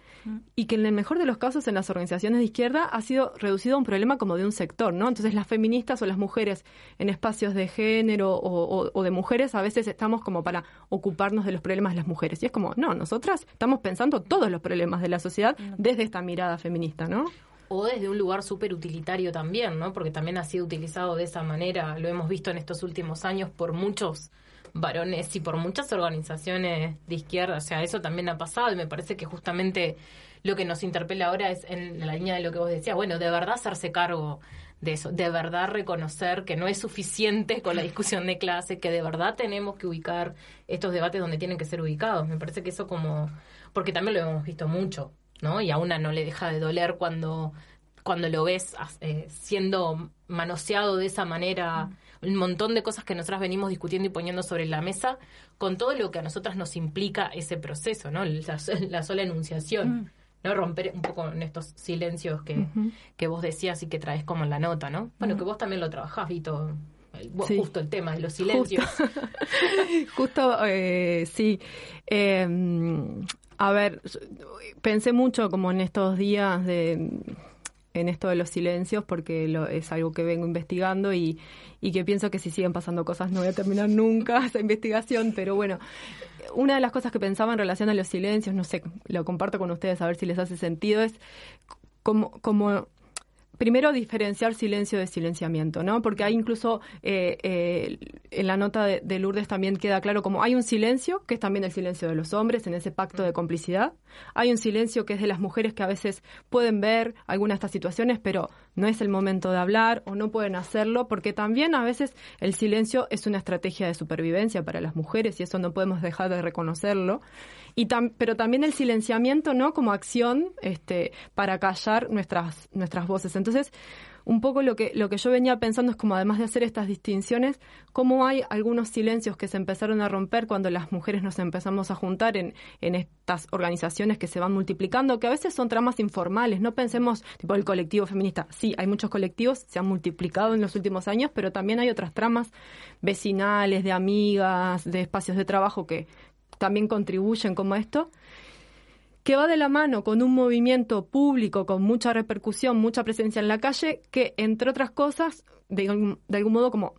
y que en el mejor de los casos en las organizaciones de izquierda ha sido reducido a un problema como de un sector, ¿no? Entonces las feministas o las mujeres en espacios de género o, o- o de mujeres a veces estamos como para ocuparnos de los problemas de las mujeres. Y es como, no, nosotras estamos pensando todos los problemas de la sociedad desde esta mirada feminista, ¿no? O desde un lugar súper utilitario también, ¿no? Porque también ha sido utilizado de esa manera, lo hemos visto en estos últimos años por muchos varones y por muchas organizaciones de izquierda. O sea, eso también ha pasado y me parece que justamente lo que nos interpela ahora es en la línea de lo que vos decías, bueno, de verdad hacerse cargo de eso, de verdad reconocer que no es suficiente con la discusión de clase, que de verdad tenemos que ubicar estos debates donde tienen que ser ubicados. Me parece que eso como, porque también lo hemos visto mucho, ¿no? Y a una no le deja de doler cuando, cuando lo ves eh, siendo manoseado de esa manera, un montón de cosas que nosotras venimos discutiendo y poniendo sobre la mesa, con todo lo que a nosotras nos implica ese proceso, ¿no? La, sola enunciación. Mm. ¿no? Romper un poco en estos silencios que, que vos decías y que traes como en la nota, ¿no? Bueno, que vos también lo trabajás, Vito. Justo el tema de los silencios. Justo, <laughs> eh, sí. Em, a ver, pensé mucho como en estos días de en esto de los silencios porque lo, es algo que vengo investigando y, y que pienso que si siguen pasando cosas no voy a terminar <laughs> nunca esa investigación, pero bueno, una de las cosas que pensaba en relación a los silencios, no sé, lo comparto con ustedes a ver si les hace sentido, es como, como primero diferenciar silencio de silenciamiento, ¿no? Porque hay incluso eh, eh, en la nota de, Lourdes también queda claro como hay un silencio, que es también el silencio de los hombres en ese pacto de complicidad. Hay un silencio que es de las mujeres que a veces pueden ver algunas de estas situaciones, pero no es el momento de hablar o no pueden hacerlo, porque también a veces el silencio es una estrategia de supervivencia para las mujeres y eso no podemos dejar de reconocerlo. Y pero también el silenciamiento, ¿no? Como acción este, para callar nuestras, nuestras voces. Entonces, un poco lo que, lo que yo venía pensando es como además de hacer estas distinciones, cómo hay algunos silencios que se empezaron a romper cuando las mujeres nos empezamos a juntar en, en estas organizaciones que se van multiplicando, que a veces son tramas informales, no pensemos tipo el colectivo feminista, sí, hay muchos colectivos, se han multiplicado en los últimos años, pero también hay otras tramas vecinales, de amigas, de espacios de trabajo que, también contribuyen como esto, que va de la mano con un movimiento público con mucha repercusión, mucha presencia en la calle, que entre otras cosas, de, de algún modo como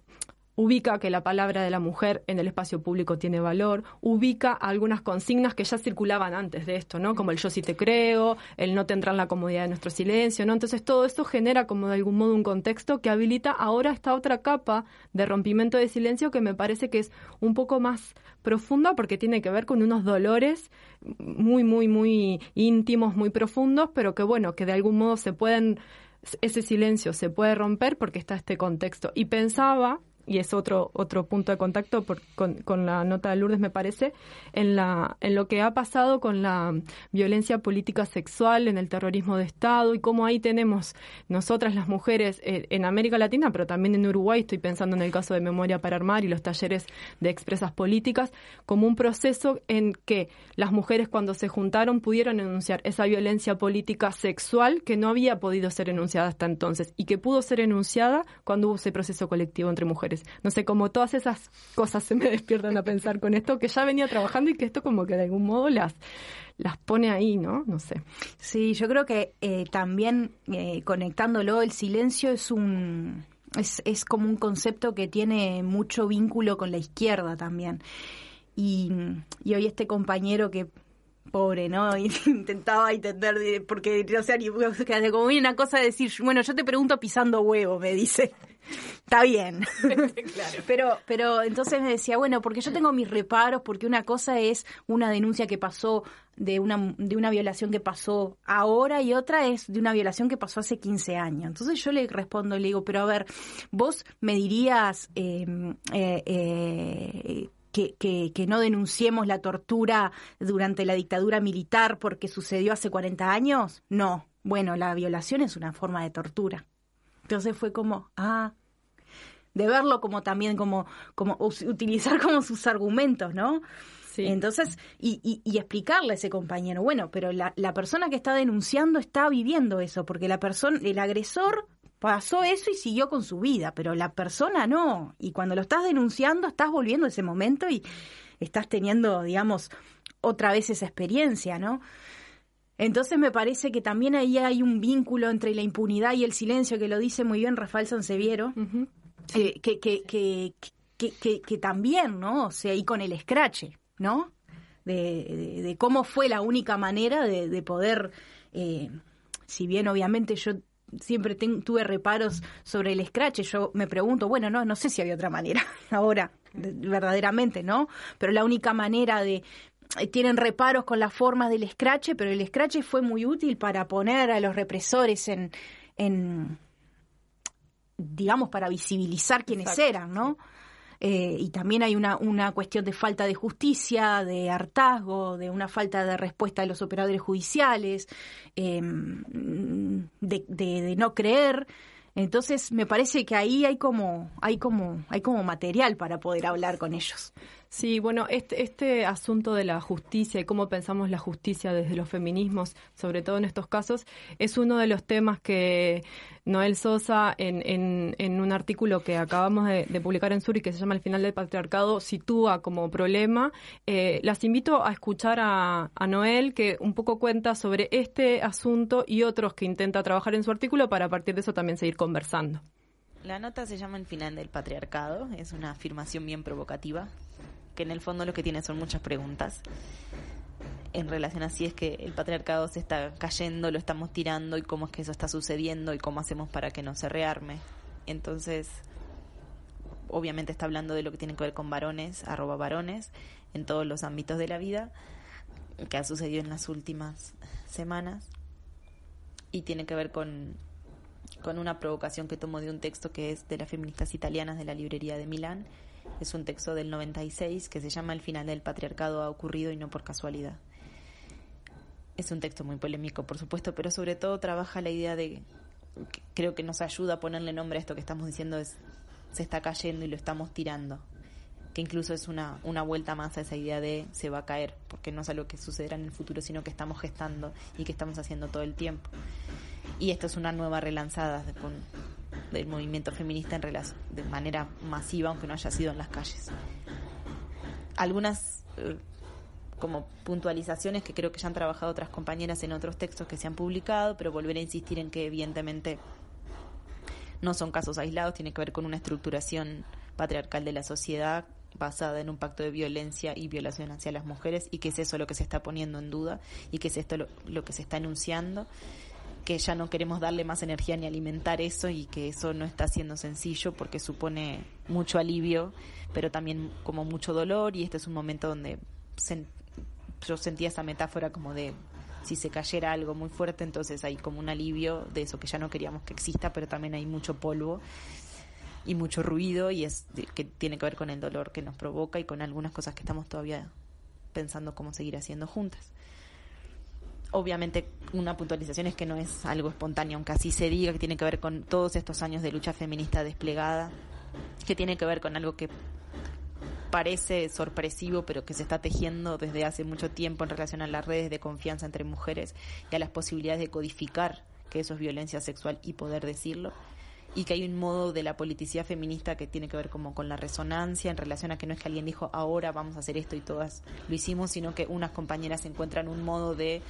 ubica que la palabra de la mujer en el espacio público tiene valor, ubica algunas consignas que ya circulaban antes de esto, ¿no? Como el yo sí te creo, el no tendrán la comodidad de nuestro silencio, ¿no? Entonces todo esto genera como de algún modo un contexto que habilita ahora esta otra capa de rompimiento de silencio que me parece que es un poco más profunda porque tiene que ver con unos dolores muy, muy, muy íntimos, muy profundos, pero que bueno, que de algún modo se pueden ese silencio se puede romper porque está este contexto. Y pensaba y es otro, otro punto de contacto con, la nota de Lourdes, me parece, en, la, en lo que ha pasado con la violencia política sexual, en el terrorismo de Estado y cómo ahí tenemos nosotras las mujeres eh, en América Latina, pero también en Uruguay, estoy pensando en el caso de Memoria para Armar y los talleres de expresas políticas, como un proceso en que las mujeres cuando se juntaron pudieron enunciar esa violencia política sexual que no había podido ser enunciada hasta entonces y que pudo ser enunciada cuando hubo ese proceso colectivo entre mujeres. No sé, como todas esas cosas se me <laughs> despiertan a pensar con esto, que ya venía trabajando y que esto como que de algún modo las, las pone ahí, ¿no? No sé. Sí, yo creo que eh, también eh, conectándolo, el silencio es un... Es, es como un concepto que tiene mucho vínculo con la izquierda también. Y, y hoy este compañero que pobre, ¿no? <laughs> Intentaba entender, porque, o sea, como una cosa de decir, bueno, yo te pregunto pisando huevo, me dice. <laughs> Está bien. <laughs> Pero, pero entonces me decía, bueno, porque yo tengo mis reparos, porque una cosa es una denuncia que pasó de una, de una violación que pasó ahora y otra es de una violación que pasó hace 15 años. Entonces yo le respondo, le digo, pero a ver, vos me dirías... Em, eh, eh, que, que, que, no denunciemos la tortura durante la dictadura militar porque sucedió hace 40 años? No. Bueno, la violación es una forma de tortura. Entonces fue como, ah, de verlo como también como, como utilizar como sus argumentos, ¿no? Sí. Entonces, y, y, y, explicarle a ese compañero, bueno, pero la, la persona que está denunciando está viviendo eso, porque la persona, el agresor pasó eso y siguió con su vida, pero la persona no. Y cuando lo estás denunciando, estás volviendo a ese momento y estás teniendo, digamos, otra vez esa experiencia, ¿no? Entonces me parece que también ahí hay un vínculo entre la impunidad y el silencio, que lo dice muy bien Rafael Sanseviero, eh, que, que, que, que, también, ¿no? O sea, y con el escrache, ¿no? De, de, cómo fue la única manera de, de poder, eh, si bien obviamente yo siempre tuve reparos sobre el scratch. Yo me pregunto, bueno, no, no sé si había otra manera <laughs> ahora, verdaderamente, ¿no? Pero la única manera de eh, tienen reparos con las formas del scratch, pero el scratch fue muy útil para poner a los represores en, en digamos, para visibilizar quiénes eran, ¿no? Eh, y también hay una, una cuestión de falta de justicia, de hartazgo, de una falta de respuesta de los operadores judiciales, em, de, de, no creer. Entonces me parece que ahí hay como, hay como, hay como material para poder hablar con ellos. Sí, bueno, este, este asunto de la justicia y cómo pensamos la justicia desde los feminismos, sobre todo en estos casos, es uno de los temas que Noel Sosa, en, un artículo que acabamos de, publicar en Suri, que se llama El final del patriarcado, sitúa como problema. Eh, las invito a escuchar a, a Noel, que un poco cuenta sobre este asunto y otros que intenta trabajar en su artículo para a partir de eso también seguir conversando. La nota se llama El final del patriarcado, es una afirmación bien provocativa que en el fondo lo que tiene son muchas preguntas en relación a si es que el patriarcado se está cayendo, lo estamos tirando y cómo es que eso está sucediendo y cómo hacemos para que no se rearme. Entonces, obviamente está hablando de lo que tiene que ver con varones, arroba varones, en todos los ámbitos de la vida, que ha sucedido en las últimas semanas, y tiene que ver con, con una provocación que tomo de un texto que es de las feministas italianas de la librería de Milán, es un texto del 96 que se llama El final del patriarcado ha ocurrido y no por casualidad. Es un texto muy polémico, por supuesto, pero sobre todo trabaja la idea de, creo que nos ayuda a ponerle nombre a esto que estamos diciendo, es se está cayendo y lo estamos tirando, que incluso es una, una vuelta más a esa idea de se va a caer, porque no es algo que sucederá en el futuro, sino que estamos gestando y que estamos haciendo todo el tiempo. Y esto es una nueva relanzada con, del movimiento feminista en de manera masiva, aunque no haya sido en las calles. Algunas eh, como puntualizaciones que creo que ya han trabajado otras compañeras en otros textos que se han publicado, pero volver a insistir en que evidentemente no son casos aislados, tiene que ver con una estructuración patriarcal de la sociedad basada en un pacto de violencia y violación hacia las mujeres y que es eso lo que se está poniendo en duda y que es esto lo que se está enunciando que ya no queremos darle más energía ni alimentar eso y que eso no está siendo sencillo porque supone mucho alivio, pero también como mucho dolor. Y este es un momento donde yo sentía esa metáfora como de si se cayera algo muy fuerte, entonces hay como un alivio de eso que ya no queríamos que exista, pero también hay mucho polvo y mucho ruido y es que tiene que ver con el dolor que nos provoca y con algunas cosas que estamos todavía pensando cómo seguir haciendo juntas obviamente una puntualización es que no es algo espontáneo, aunque así se diga, que tiene que ver con todos estos años de lucha feminista desplegada, que tiene que ver con algo que parece sorpresivo, pero que se está tejiendo desde hace mucho tiempo en relación a las redes de confianza entre mujeres y a las posibilidades de codificar que eso es violencia sexual y poder decirlo y que hay un modo de la politicidad feminista que tiene que ver como con la resonancia en relación a que no es que alguien dijo ahora vamos a hacer esto y todas lo hicimos, sino que unas compañeras encuentran un modo de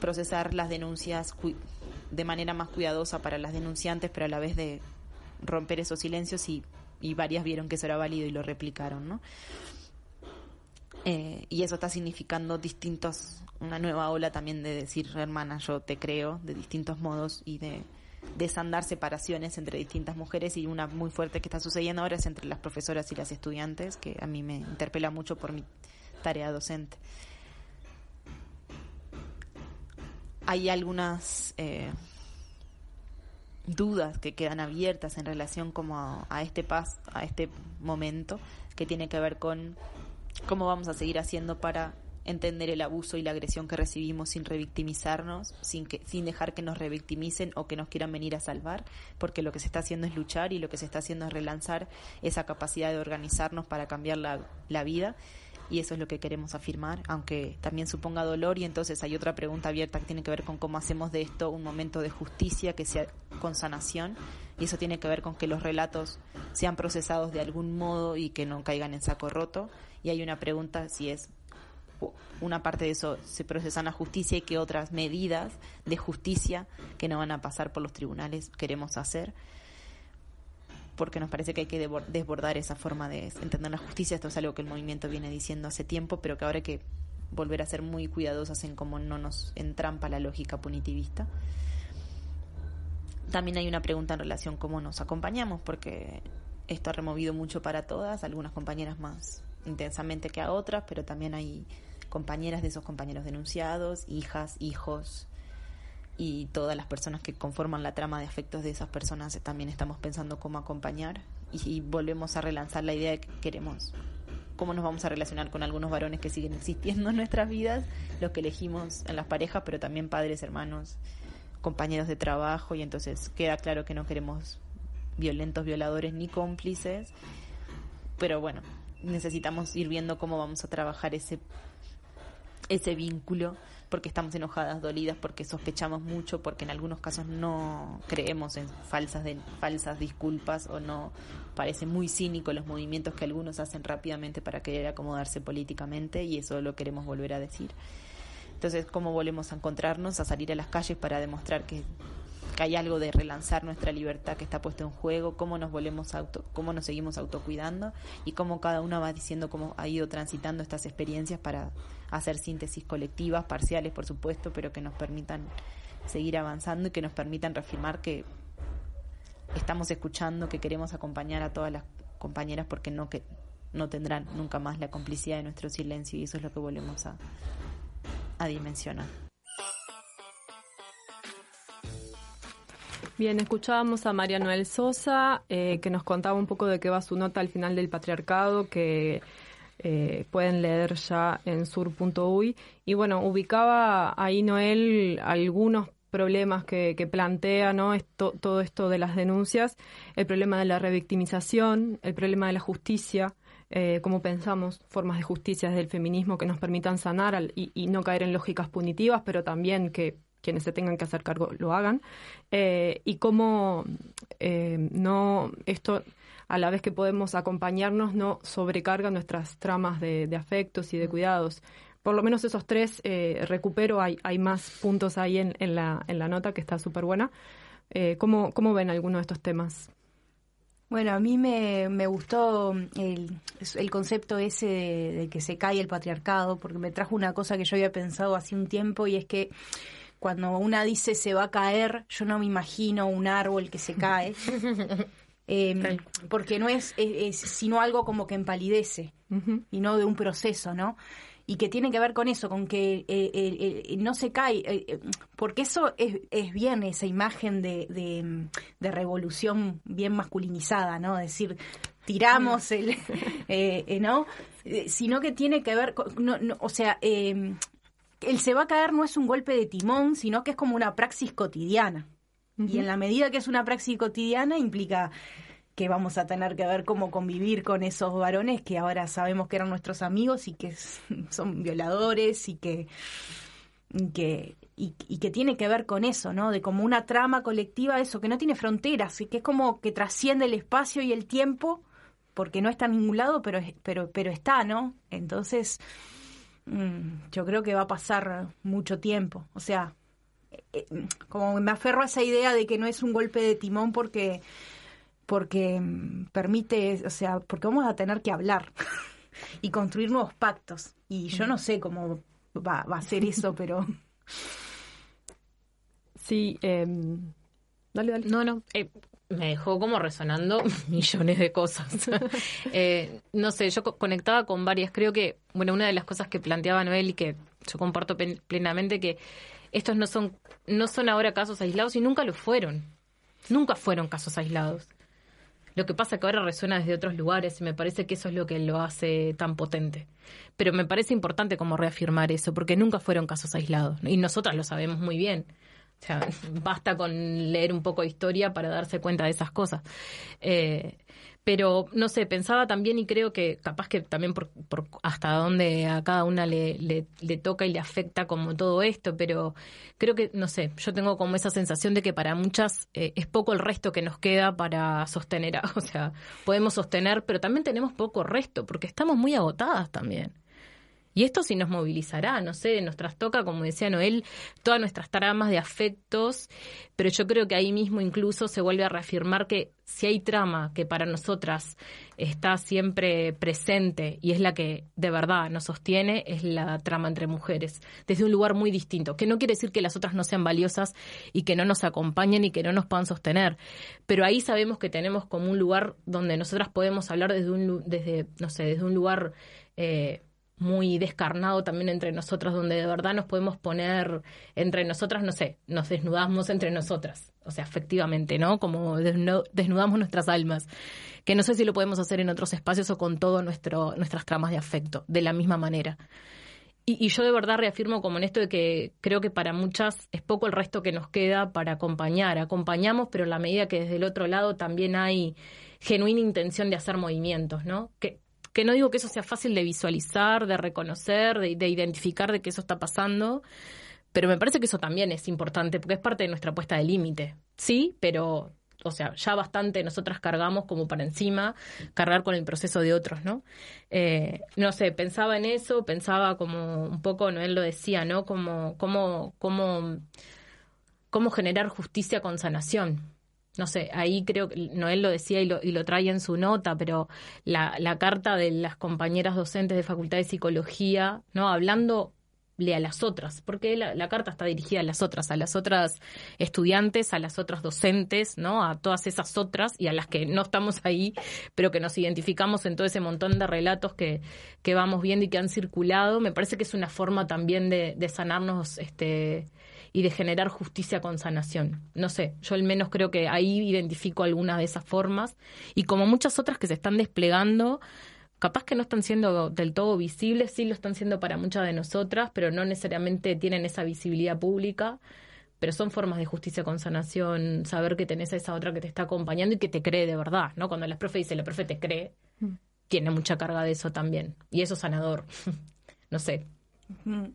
procesar las denuncias de manera más cuidadosa para las denunciantes, pero a la vez de romper esos silencios y, varias vieron que eso era válido y lo replicaron, ¿no? Eh, y eso está significando distintos, una nueva ola también de decir, hermana, yo te creo, de distintos modos y de desandar separaciones entre distintas mujeres y una muy fuerte que está sucediendo ahora es entre las profesoras y las estudiantes, que a mí me interpela mucho por mi tarea docente. hay algunas eh, dudas que quedan abiertas en relación como a, este pas, a este momento que tiene que ver con cómo vamos a seguir haciendo para entender el abuso y la agresión que recibimos sin revictimizarnos, sin que sin dejar que nos revictimicen o que nos quieran venir a salvar, porque lo que se está haciendo es luchar y lo que se está haciendo es relanzar esa capacidad de organizarnos para cambiar la, la vida. Y eso es lo que queremos afirmar, aunque también suponga dolor. Y entonces hay otra pregunta abierta que tiene que ver con cómo hacemos de esto un momento de justicia que sea con sanación. Y eso tiene que ver con que los relatos sean procesados de algún modo y que no caigan en saco roto. Y hay una pregunta si es una parte de eso se procesa en la justicia y qué otras medidas de justicia que no van a pasar por los tribunales queremos hacer porque nos parece que hay que desbordar esa forma de entender la justicia. Esto es algo que el movimiento viene diciendo hace tiempo, pero que ahora hay que volver a ser muy cuidadosas en cómo no nos entrampa la lógica punitivista. También hay una pregunta en relación cómo nos acompañamos, porque esto ha removido mucho para todas, algunas compañeras más intensamente que a otras, pero también hay compañeras de esos compañeros denunciados, hijas, hijos y todas las personas que conforman la trama de afectos de esas personas también estamos pensando cómo acompañar. Y, volvemos a relanzar la idea de que queremos cómo nos vamos a relacionar con algunos varones que siguen existiendo en nuestras vidas, los que elegimos en las parejas, pero también padres, hermanos, compañeros de trabajo. Y entonces queda claro que no queremos violentos, violadores ni cómplices, pero bueno, necesitamos ir viendo cómo vamos a trabajar ese ese vínculo porque estamos enojadas, dolidas, porque sospechamos mucho, porque en algunos casos no creemos en falsas de, falsas disculpas o no parece muy cínico los movimientos que algunos hacen rápidamente para querer acomodarse políticamente y eso lo queremos volver a decir. Entonces, ¿cómo volvemos a encontrarnos, a salir a las calles para demostrar que que hay algo de relanzar nuestra libertad que está puesta en juego, cómo nos volvemos auto, cómo nos seguimos autocuidando y cómo cada una va diciendo cómo ha ido transitando estas experiencias para hacer síntesis colectivas, parciales por supuesto, pero que nos permitan seguir avanzando y que nos permitan reafirmar que estamos escuchando, que queremos acompañar a todas las compañeras porque no que no tendrán nunca más la complicidad de nuestro silencio y eso es lo que volvemos a, a dimensionar. Bien, escuchábamos a María Noel Sosa, eh, que nos contaba un poco de qué va su nota al final del patriarcado, que eh, pueden leer ya en sur.uy. Y bueno, ubicaba ahí Noel algunos problemas que, plantea ¿no? Todo esto de las denuncias, el problema de la revictimización, el problema de la justicia, eh, cómo pensamos formas de justicia desde feminismo que nos permitan sanar y, no caer en lógicas punitivas, pero también que quienes se tengan que hacer cargo lo hagan, eh, y cómo eh, no esto a la vez que podemos acompañarnos no sobrecarga nuestras tramas de, afectos y de cuidados. Por lo menos esos tres eh, recupero, hay, hay más puntos ahí en, en, la, en la nota que está súper buena. ¿cómo, ¿Cómo ven algunos de estos temas? Bueno, a mí me, me gustó el, el, concepto ese de, de, que se cae el patriarcado, porque me trajo una cosa que yo había pensado hace un tiempo y es que cuando una dice se va a caer, yo no me imagino un árbol que se cae. <laughs> Em, porque no es, sino algo como que empalidece y no de un proceso, ¿no? Y que tiene que ver con eso, con que eh, eh, no se cae, eh, porque eso es, es, bien esa imagen de, de, revolución bien masculinizada, ¿no? Es decir, tiramos el, <laughs> ¿no? Sino que tiene que ver, con, no, o sea, em, el se va a caer no es un golpe de timón, sino que es como una praxis cotidiana. Y en la medida que es una praxis cotidiana implica que vamos a tener que ver cómo convivir con esos varones que ahora sabemos que eran nuestros amigos y que <laughs> son violadores y que, que y, que tiene que ver con eso, ¿no? De como una trama colectiva, eso, que no tiene fronteras, y que es como que trasciende el espacio y el tiempo, porque no está en ningún lado, pero, pero, pero está, ¿no? Entonces, yo creo que va a pasar mucho tiempo. O sea, eh, eh, como me aferro a esa idea de que no es un golpe de timón porque porque mm, permite, o sea, porque vamos a tener que hablar <laughs> y construir nuevos pactos. Y yo no sé cómo va, va a ser eso, pero... <laughs> Sí, eh, dale, dale. No, no, eh, me dejó como resonando <laughs> millones de cosas. <laughs> eh, no sé, yo conectaba con varias. Creo que, bueno, una de las cosas que planteaba Noel y que yo comparto plenamente, que estos no son, no son ahora casos aislados y nunca lo fueron. Nunca fueron casos aislados. Lo que pasa es que ahora resuena desde otros lugares y me parece que eso es lo que lo hace tan potente. Pero me parece importante como reafirmar eso, porque nunca fueron casos aislados. Y nosotras lo sabemos muy bien. O sea, <laughs> basta con leer un poco de historia para darse cuenta de esas cosas. Eh, pero no sé, pensaba también y creo que capaz que también por, hasta dónde a cada una le, le, toca y le afecta como todo esto, pero creo que, no sé, yo tengo como esa sensación de que para muchas eh, es poco el resto que nos queda para sostener, <laughs> o sea, podemos sostener, pero también tenemos poco resto, porque estamos muy agotadas también. Y esto sí nos movilizará, no sé, nos trastoca, como decía Noel, todas nuestras tramas de afectos, pero yo creo que ahí mismo incluso se vuelve a reafirmar que si hay trama que para nosotras está siempre presente y es la que de verdad nos sostiene, es la trama entre mujeres, desde un lugar muy distinto, que no quiere decir que las otras no sean valiosas y que no nos acompañen y que no nos puedan sostener, pero ahí sabemos que tenemos como un lugar donde nosotras podemos hablar desde un, desde, no sé, desde un lugar... Eh, muy descarnado también entre nosotras, donde de verdad nos podemos poner entre nosotras, no sé, nos desnudamos entre nosotras, o sea, efectivamente, ¿no? Como desnudamos nuestras almas, que no sé si lo podemos hacer en otros espacios o con todas nuestras tramas de afecto, de la misma manera. Y, y, yo de verdad reafirmo como en esto de que creo que para muchas es poco el resto que nos queda para acompañar. Acompañamos, pero en la medida que desde el otro lado también hay genuina intención de hacer movimientos, ¿no? Que, que no digo que eso sea fácil de visualizar, de reconocer, de, identificar de que eso está pasando, pero me parece que eso también es importante porque es parte de nuestra puesta de límite. Sí, pero, o sea, ya bastante nosotras cargamos como para encima, cargar con el proceso de otros, ¿no? Eh, no sé, pensaba en eso, pensaba como un poco, Noel lo decía, ¿no? Como, como, como, cómo generar justicia con sanación no sé, ahí creo que Noel lo decía y lo, y lo trae en su nota, pero la, la carta de las compañeras docentes de Facultad de Psicología, ¿no? Hablando a las otras, porque la, la, carta está dirigida a las otras, a las otras estudiantes, a las otras docentes, ¿no? A todas esas otras y a las que no estamos ahí, pero que nos identificamos en todo ese montón de relatos que, que vamos viendo y que han circulado. Me parece que es una forma también de, de sanarnos este y de generar justicia con sanación. No sé, yo al menos creo que ahí identifico algunas de esas formas y como muchas otras que se están desplegando, capaz que no están siendo del todo visibles, sí lo están siendo para muchas de nosotras, pero no necesariamente tienen esa visibilidad pública. Pero son formas de justicia con sanación, saber que tenés a esa otra que te está acompañando y que te cree de verdad, ¿no? Cuando la profe dice, la profe te cree, mm. tiene mucha carga de eso también. Y eso es sanador. <laughs> no sé. Mm.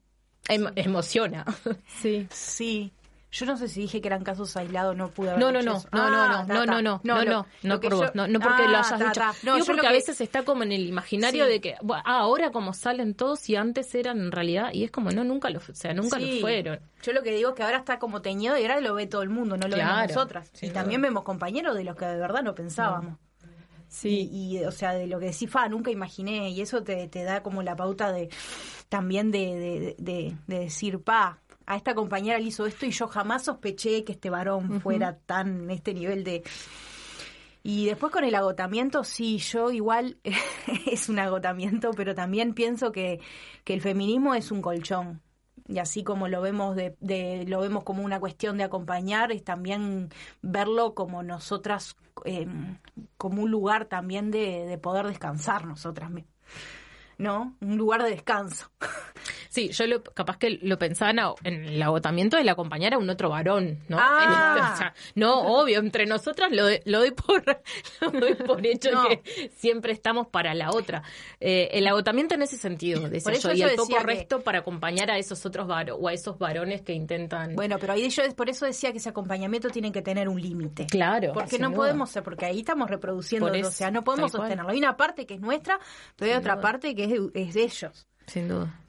Em emociona. <laughs> Sí. Sí. Yo no sé si dije que eran casos aislados, no pude haber no, no, no, eso. No, no, ah, no, no, no, no, no, no, no, por yo, vos, no, no porque ah, lo hayas ta, dicho. No, Digo porque que... a veces está como en el imaginario sí. de que bueno, ah, ahora como salen todos y antes eran en realidad, y es como, no, nunca lo, o sea, nunca sí. lo fueron. Yo lo que digo es que ahora está como teñido y ahora lo ve todo el mundo, no lo claro, vemos nosotras. Y también vemos compañeros de los que de verdad no pensábamos. Sí. Y, y, o sea, de lo que decís, fa, nunca imaginé, y eso te, te da como la pauta de también de, de, de, decir, pa, a esta compañera le hizo esto y yo jamás sospeché que este varón fuera tan este nivel de... Y después con el agotamiento, sí, yo igual <laughs> es un agotamiento, pero también pienso que, que el feminismo es un colchón. Y así como lo vemos de, de, lo vemos como una cuestión de acompañar, es también verlo como nosotras, eh, como un lugar también de, de poder descansar nosotras mismas. ¿No? Un lugar de descanso. <laughs> Sí, yo lo, capaz que lo pensaba en, el agotamiento de la acompañar a un otro varón, ¿no? Ah. no, obvio, entre nosotras lo, lo, doy por, <laughs> por <laughs> hecho que siempre estamos para la otra. Eh, el agotamiento en ese sentido, decía yo, y el poco resto para acompañar a esos otros varones o a esos varones que intentan. Bueno, pero ahí yo por eso decía que ese acompañamiento tiene que tener un límite. Claro. Porque no podemos ser, porque ahí estamos reproduciendo, o sea, no podemos sostenerlo. Hay una parte que es nuestra, pero hay otra parte que es de, ellos. Sin duda.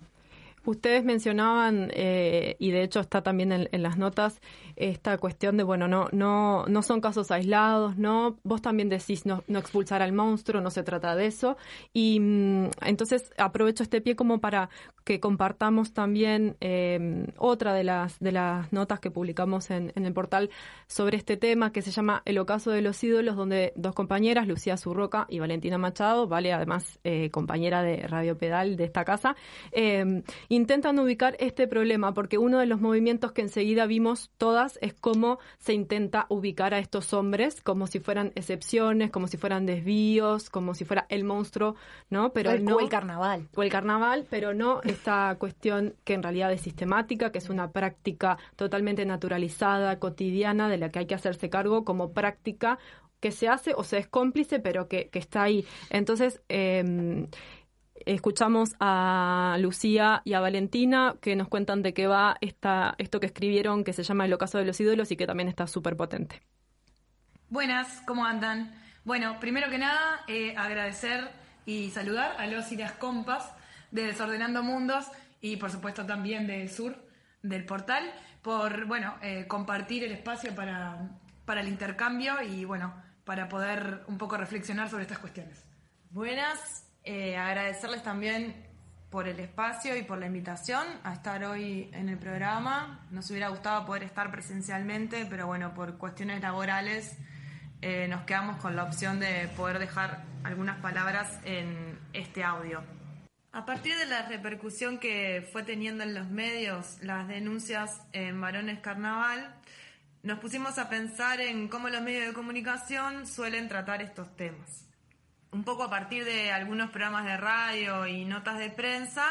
Ustedes mencionaban, eh, y de hecho está también en, las notas, esta cuestión de, bueno, no, no, no son casos aislados, ¿no? Vos también decís no, no expulsar al monstruo, no se trata de eso. Y mm, entonces aprovecho este pie como para que compartamos también eh, otra de las, de las notas que publicamos en, en, el portal sobre este tema que se llama El ocaso de los ídolos, donde dos compañeras, Lucía Zurroca y Valentina Machado, vale, además eh, compañera de Radio Pedal de esta casa, eh, intentan ubicar este problema, porque uno de los movimientos que enseguida vimos todas es cómo se intenta ubicar a estos hombres como si fueran excepciones, como si fueran desvíos, como si fuera el monstruo, ¿no? Pero el, no el carnaval. O el carnaval, pero no esta cuestión que en realidad es sistemática, que es una práctica totalmente naturalizada, cotidiana, de la que hay que hacerse cargo como práctica que se hace o se es cómplice, pero que, que está ahí. Entonces, eh, escuchamos a Lucía y a Valentina que nos cuentan de qué va esta, esto que escribieron que se llama El ocaso de los ídolos y que también está súper potente. Buenas, ¿cómo andan? Bueno, primero que nada, eh, agradecer y saludar a los y las compas de Desordenando Mundos y por supuesto también de Sur, del portal, por bueno, eh, compartir el espacio para, para el intercambio y bueno, para poder un poco reflexionar sobre estas cuestiones. Buenas, eh, agradecerles también por el espacio y por la invitación a estar hoy en el programa. Nos hubiera gustado poder estar presencialmente, pero bueno, por cuestiones laborales eh, nos quedamos con la opción de poder dejar algunas palabras en este audio. A partir de la repercusión que fue teniendo en los medios las denuncias en Varones Carnaval, nos pusimos a pensar en cómo los medios de comunicación suelen tratar estos temas un poco a partir de algunos programas de radio y notas de prensa,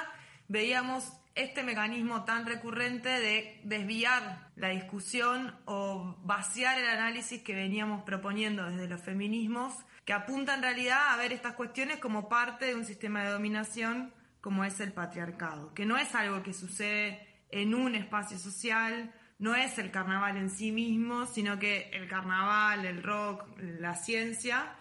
veíamos este mecanismo tan recurrente de desviar la discusión o vaciar el análisis que veníamos proponiendo desde los feminismos, que apunta en realidad a ver estas cuestiones como parte de un sistema de dominación como es el patriarcado, que no es algo que sucede en un espacio social, no es el carnaval en sí mismo, sino que el carnaval, el rock, la ciencia,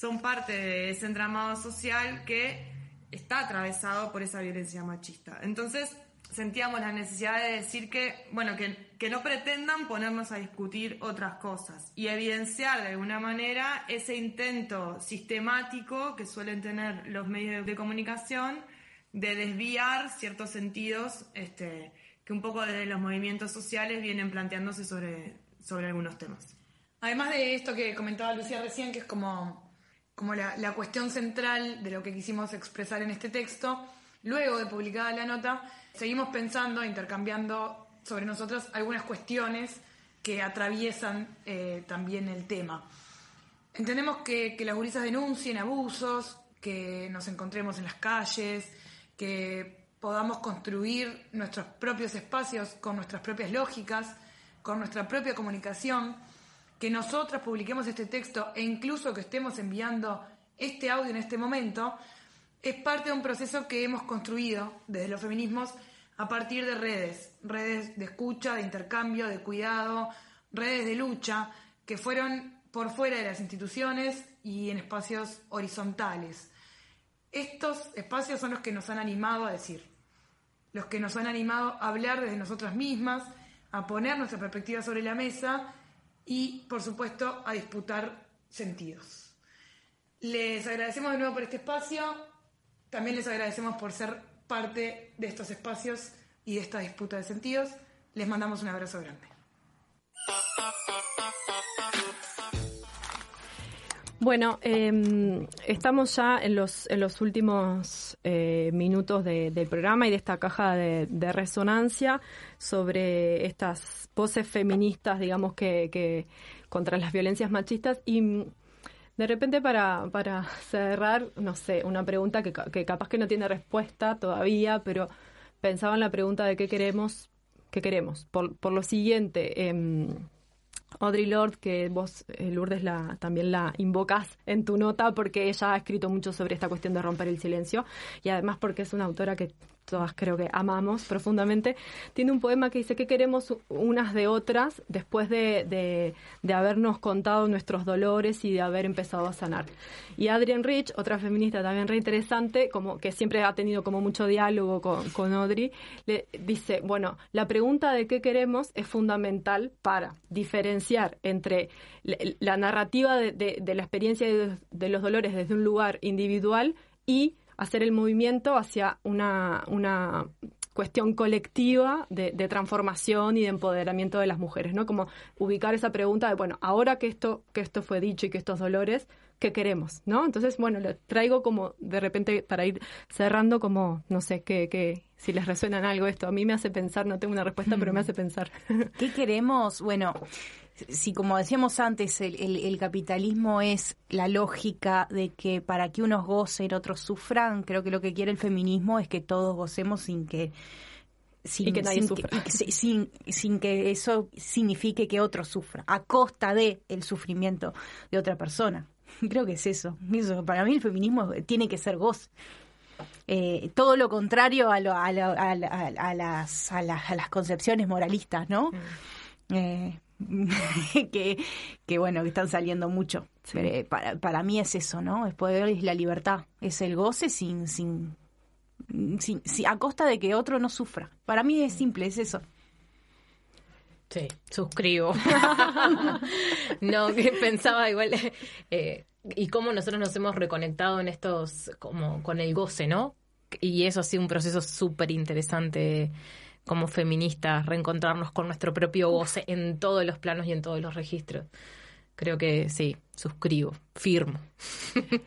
son parte de ese entramado social que está atravesado por esa violencia machista. Entonces sentíamos la necesidad de decir que, bueno, que, no pretendan ponernos a discutir otras cosas y evidenciar de alguna manera ese intento sistemático que suelen tener los medios de comunicación de desviar ciertos sentidos este, que un poco desde los movimientos sociales vienen planteándose sobre, sobre algunos temas. Además de esto que comentaba Lucía recién, que es como como la, cuestión central de lo que quisimos expresar en este texto. Luego de publicada la nota, seguimos pensando, intercambiando sobre nosotros algunas cuestiones que atraviesan eh, también el tema. Entendemos que, las gurisas denuncien abusos, que nos encontremos en las calles, que podamos construir nuestros propios espacios con nuestras propias lógicas, con nuestra propia comunicación que nosotras publiquemos este texto e incluso que estemos enviando este audio en este momento, es parte de un proceso que hemos construido desde los feminismos a partir de redes, redes de escucha, de intercambio, de cuidado, redes de lucha, que fueron por fuera de las instituciones y en espacios horizontales. Estos espacios son los que nos han animado a decir, los que nos han animado a hablar desde nosotras mismas, a poner nuestra perspectiva sobre la mesa y, por supuesto, a disputar sentidos. Les agradecemos de nuevo por este espacio, también les agradecemos por ser parte de estos espacios y de esta disputa de sentidos. Les mandamos un abrazo grande. Bueno, em, estamos ya en los, en los últimos eh, minutos del programa y de esta caja de, resonancia sobre estas voces feministas, digamos, que, contra las violencias machistas. Y mm, de repente para, para cerrar, no sé, una pregunta que, que capaz que no tiene respuesta todavía, pero pensaba en la pregunta de qué queremos, qué queremos. Por, por lo siguiente, eh, Audrey Lord, que vos, eh, Lourdes, la, también la invocas en tu nota porque ella ha escrito mucho sobre esta cuestión de romper el silencio y además porque es una autora que creo que amamos profundamente, tiene un poema que dice que queremos unas de otras después de, de, habernos contado nuestros dolores y de haber empezado a sanar. Y Adrienne Rich, otra feminista también re interesante, como que siempre ha tenido como mucho diálogo con, con Audrey, le dice, bueno, la pregunta de qué queremos es fundamental para diferenciar entre la, narrativa de, de, la experiencia de los dolores desde un lugar individual y hacer el movimiento hacia una, una cuestión colectiva de, transformación y de empoderamiento de las mujeres, ¿no? Como ubicar esa pregunta de, bueno, ahora que esto, que esto fue dicho y que estos dolores, ¿qué queremos? ¿No? Entonces, bueno, le traigo como de repente para ir cerrando como, no sé, que, que si les resuena en algo esto. A mí me hace pensar, no tengo una respuesta, pero me hace pensar. ¿Qué queremos? Bueno, si como decíamos antes, el, capitalismo es la lógica de que para que unos gocen, otros sufran, creo que lo que quiere el feminismo es que todos gocemos sin que sin, que nadie sufra. sin, que eso signifique que otro sufra, a costa de el sufrimiento de otra persona. <laughs> Creo que es eso. eso para mí el feminismo tiene que ser goce. Eh, todo lo contrario a, a, a, las, a, las, concepciones moralistas, ¿no? Mm. Eh, <laughs> que, que, bueno, que están saliendo mucho. para, para mí es eso, ¿no? Es poder, es la libertad, es el goce sin, sin si, si, a costa de que otro no sufra. Para mí es simple, es eso. Sí, suscribo. <laughs> no, que pensaba igual. Eh, y cómo nosotros nos hemos reconectado en estos, como con el goce, ¿no? Y eso ha sido un proceso súper interesante como feministas, reencontrarnos con nuestro propio goce en todos los planos y en todos los registros. Creo que sí, suscribo, firmo. <laughs>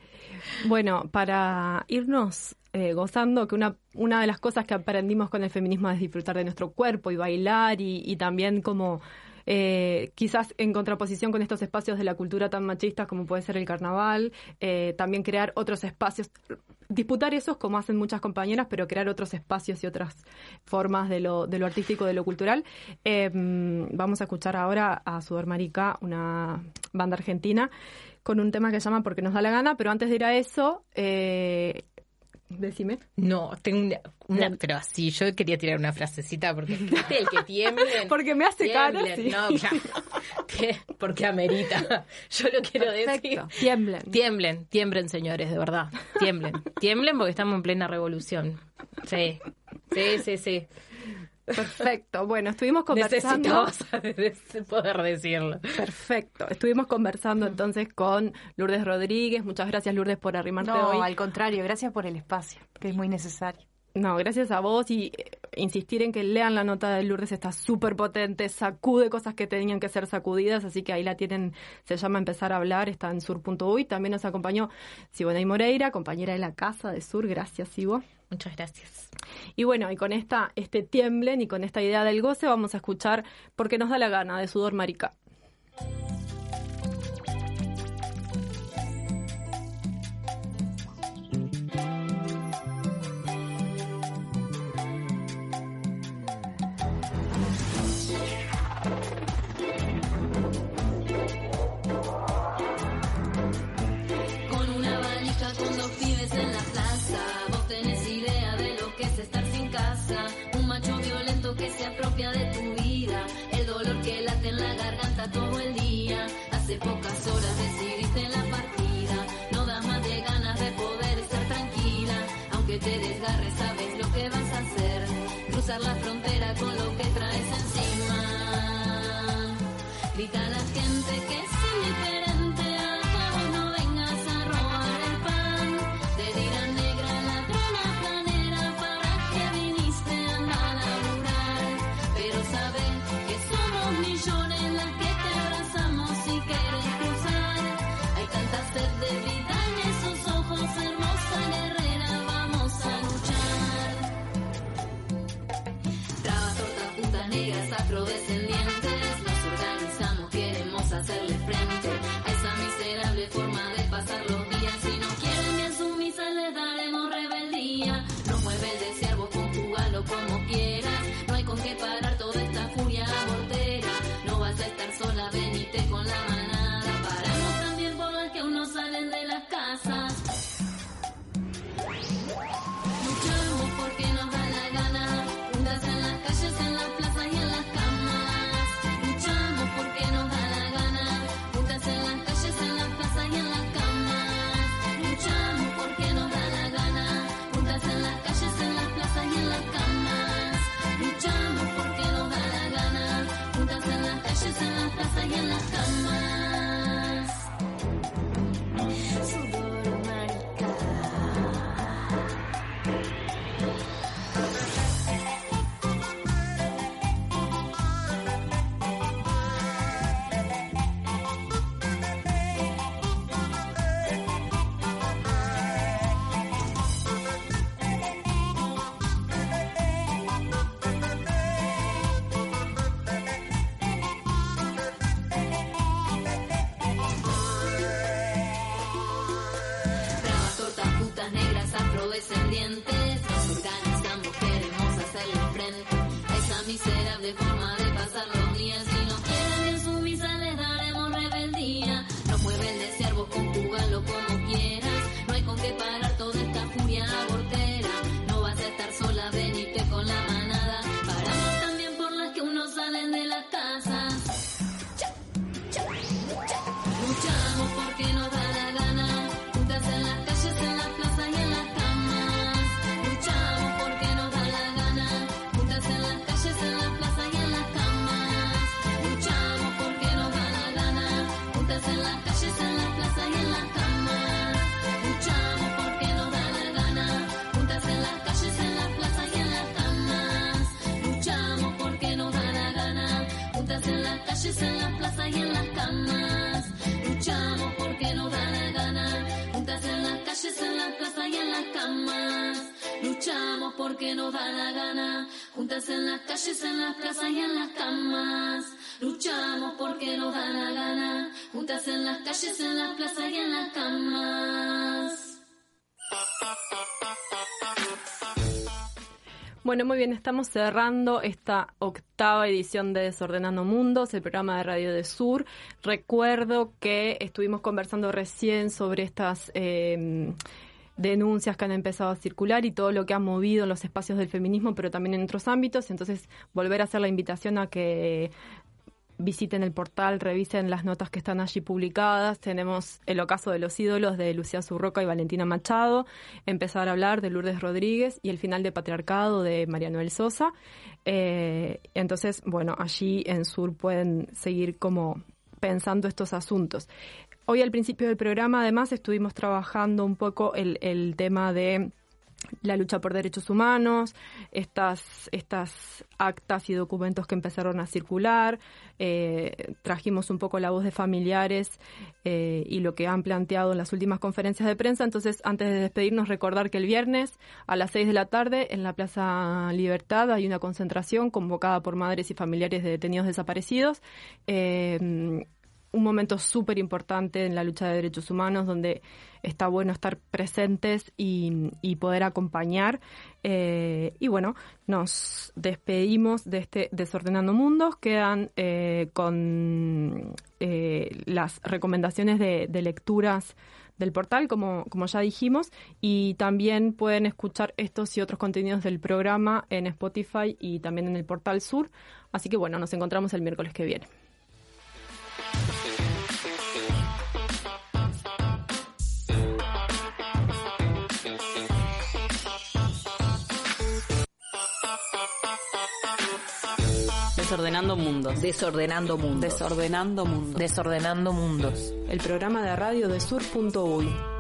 Bueno, para irnos eh, gozando, que una, una de las cosas que aprendimos con el feminismo es disfrutar de nuestro cuerpo y bailar y, también como eh, quizás en contraposición con estos espacios de la cultura tan machistas como puede ser el carnaval, eh, también crear otros espacios, disputar esos como hacen muchas compañeras, pero crear otros espacios y otras formas de lo, de lo artístico, de lo cultural. vamos a escuchar ahora a Sudor Marica, una banda argentina con un tema que se llama Porque nos da la gana, pero antes de ir a eso, eh, decime. No, tengo una, pero así, yo quería tirar una frasecita porque <laughs> el que tiemble. porque me hace cara. No, <laughs> porque amerita. <laughs> Yo lo quiero decir. Tiemblen. Tiemblen, tiemblen, señores, de verdad. Tiemblen. Tiemblen porque estamos en plena revolución. Sí, sí, sí, sí. Perfecto. Bueno, estuvimos conversando. poder decirlo. Perfecto. Estuvimos conversando entonces con Lourdes Rodríguez. Muchas gracias, Lourdes, por arrimarte no, hoy. al contrario, gracias por el espacio, que es muy necesario. No, gracias a vos y eh, insistir en que lean la nota de Lourdes está súper potente, sacude cosas que tenían que ser sacudidas, así que ahí la tienen, se llama Empezar a hablar, está en sur.uy. También nos acompañó y Moreira, compañera de la casa de Sur. Gracias, Sibo. Muchas gracias. Y bueno, y con esta, este tiemblen y con esta idea del goce vamos a escuchar Porque nos da la gana de Sudor Marica. Pocas horas decidiste la partida. No da más de ganas de poder estar tranquila. Aunque te desgarres, sabes lo que vas a hacer. Cruzar la frontera Bueno, muy bien, estamos cerrando esta octava edición de Desordenando Mundos, el programa de Radio de Sur. Recuerdo que estuvimos conversando recién sobre estas eh, denuncias que han empezado a circular y todo lo que ha movido en los espacios del feminismo, pero también en otros ámbitos. Entonces, volver a hacer la invitación a que visiten el portal, revisen las notas que están allí publicadas. Tenemos el ocaso de los ídolos de Lucía Zurroca y Valentina Machado, empezar a hablar de Lourdes Rodríguez y el final de Patriarcado de María Noel Sosa. Eh, entonces, bueno, allí en Sur pueden seguir como pensando estos asuntos. Hoy al principio del programa, además, estuvimos trabajando un poco el, el tema de la lucha por derechos humanos, estas, estas actas y documentos que empezaron a circular, eh, trajimos un poco la voz de familiares eh, y lo que han planteado en las últimas conferencias de prensa. Entonces, antes de despedirnos, recordar que el viernes a las 6 de la tarde en la Plaza Libertad hay una concentración convocada por madres y familiares de detenidos desaparecidos. Eh, un momento súper importante en la lucha de derechos humanos donde está bueno estar presentes y, poder acompañar. Eh, y bueno, nos despedimos de este Desordenando Mundos. Quedan eh, con eh, las recomendaciones de, de lecturas del portal, como, como ya dijimos, y también pueden escuchar estos y otros contenidos del programa en Spotify y también en el portal Sur. Así que bueno, nos encontramos el miércoles que viene. Desordenando mundos. Desordenando mundos. Desordenando mundos. Desordenando mundos. El programa de radio de sur.uy.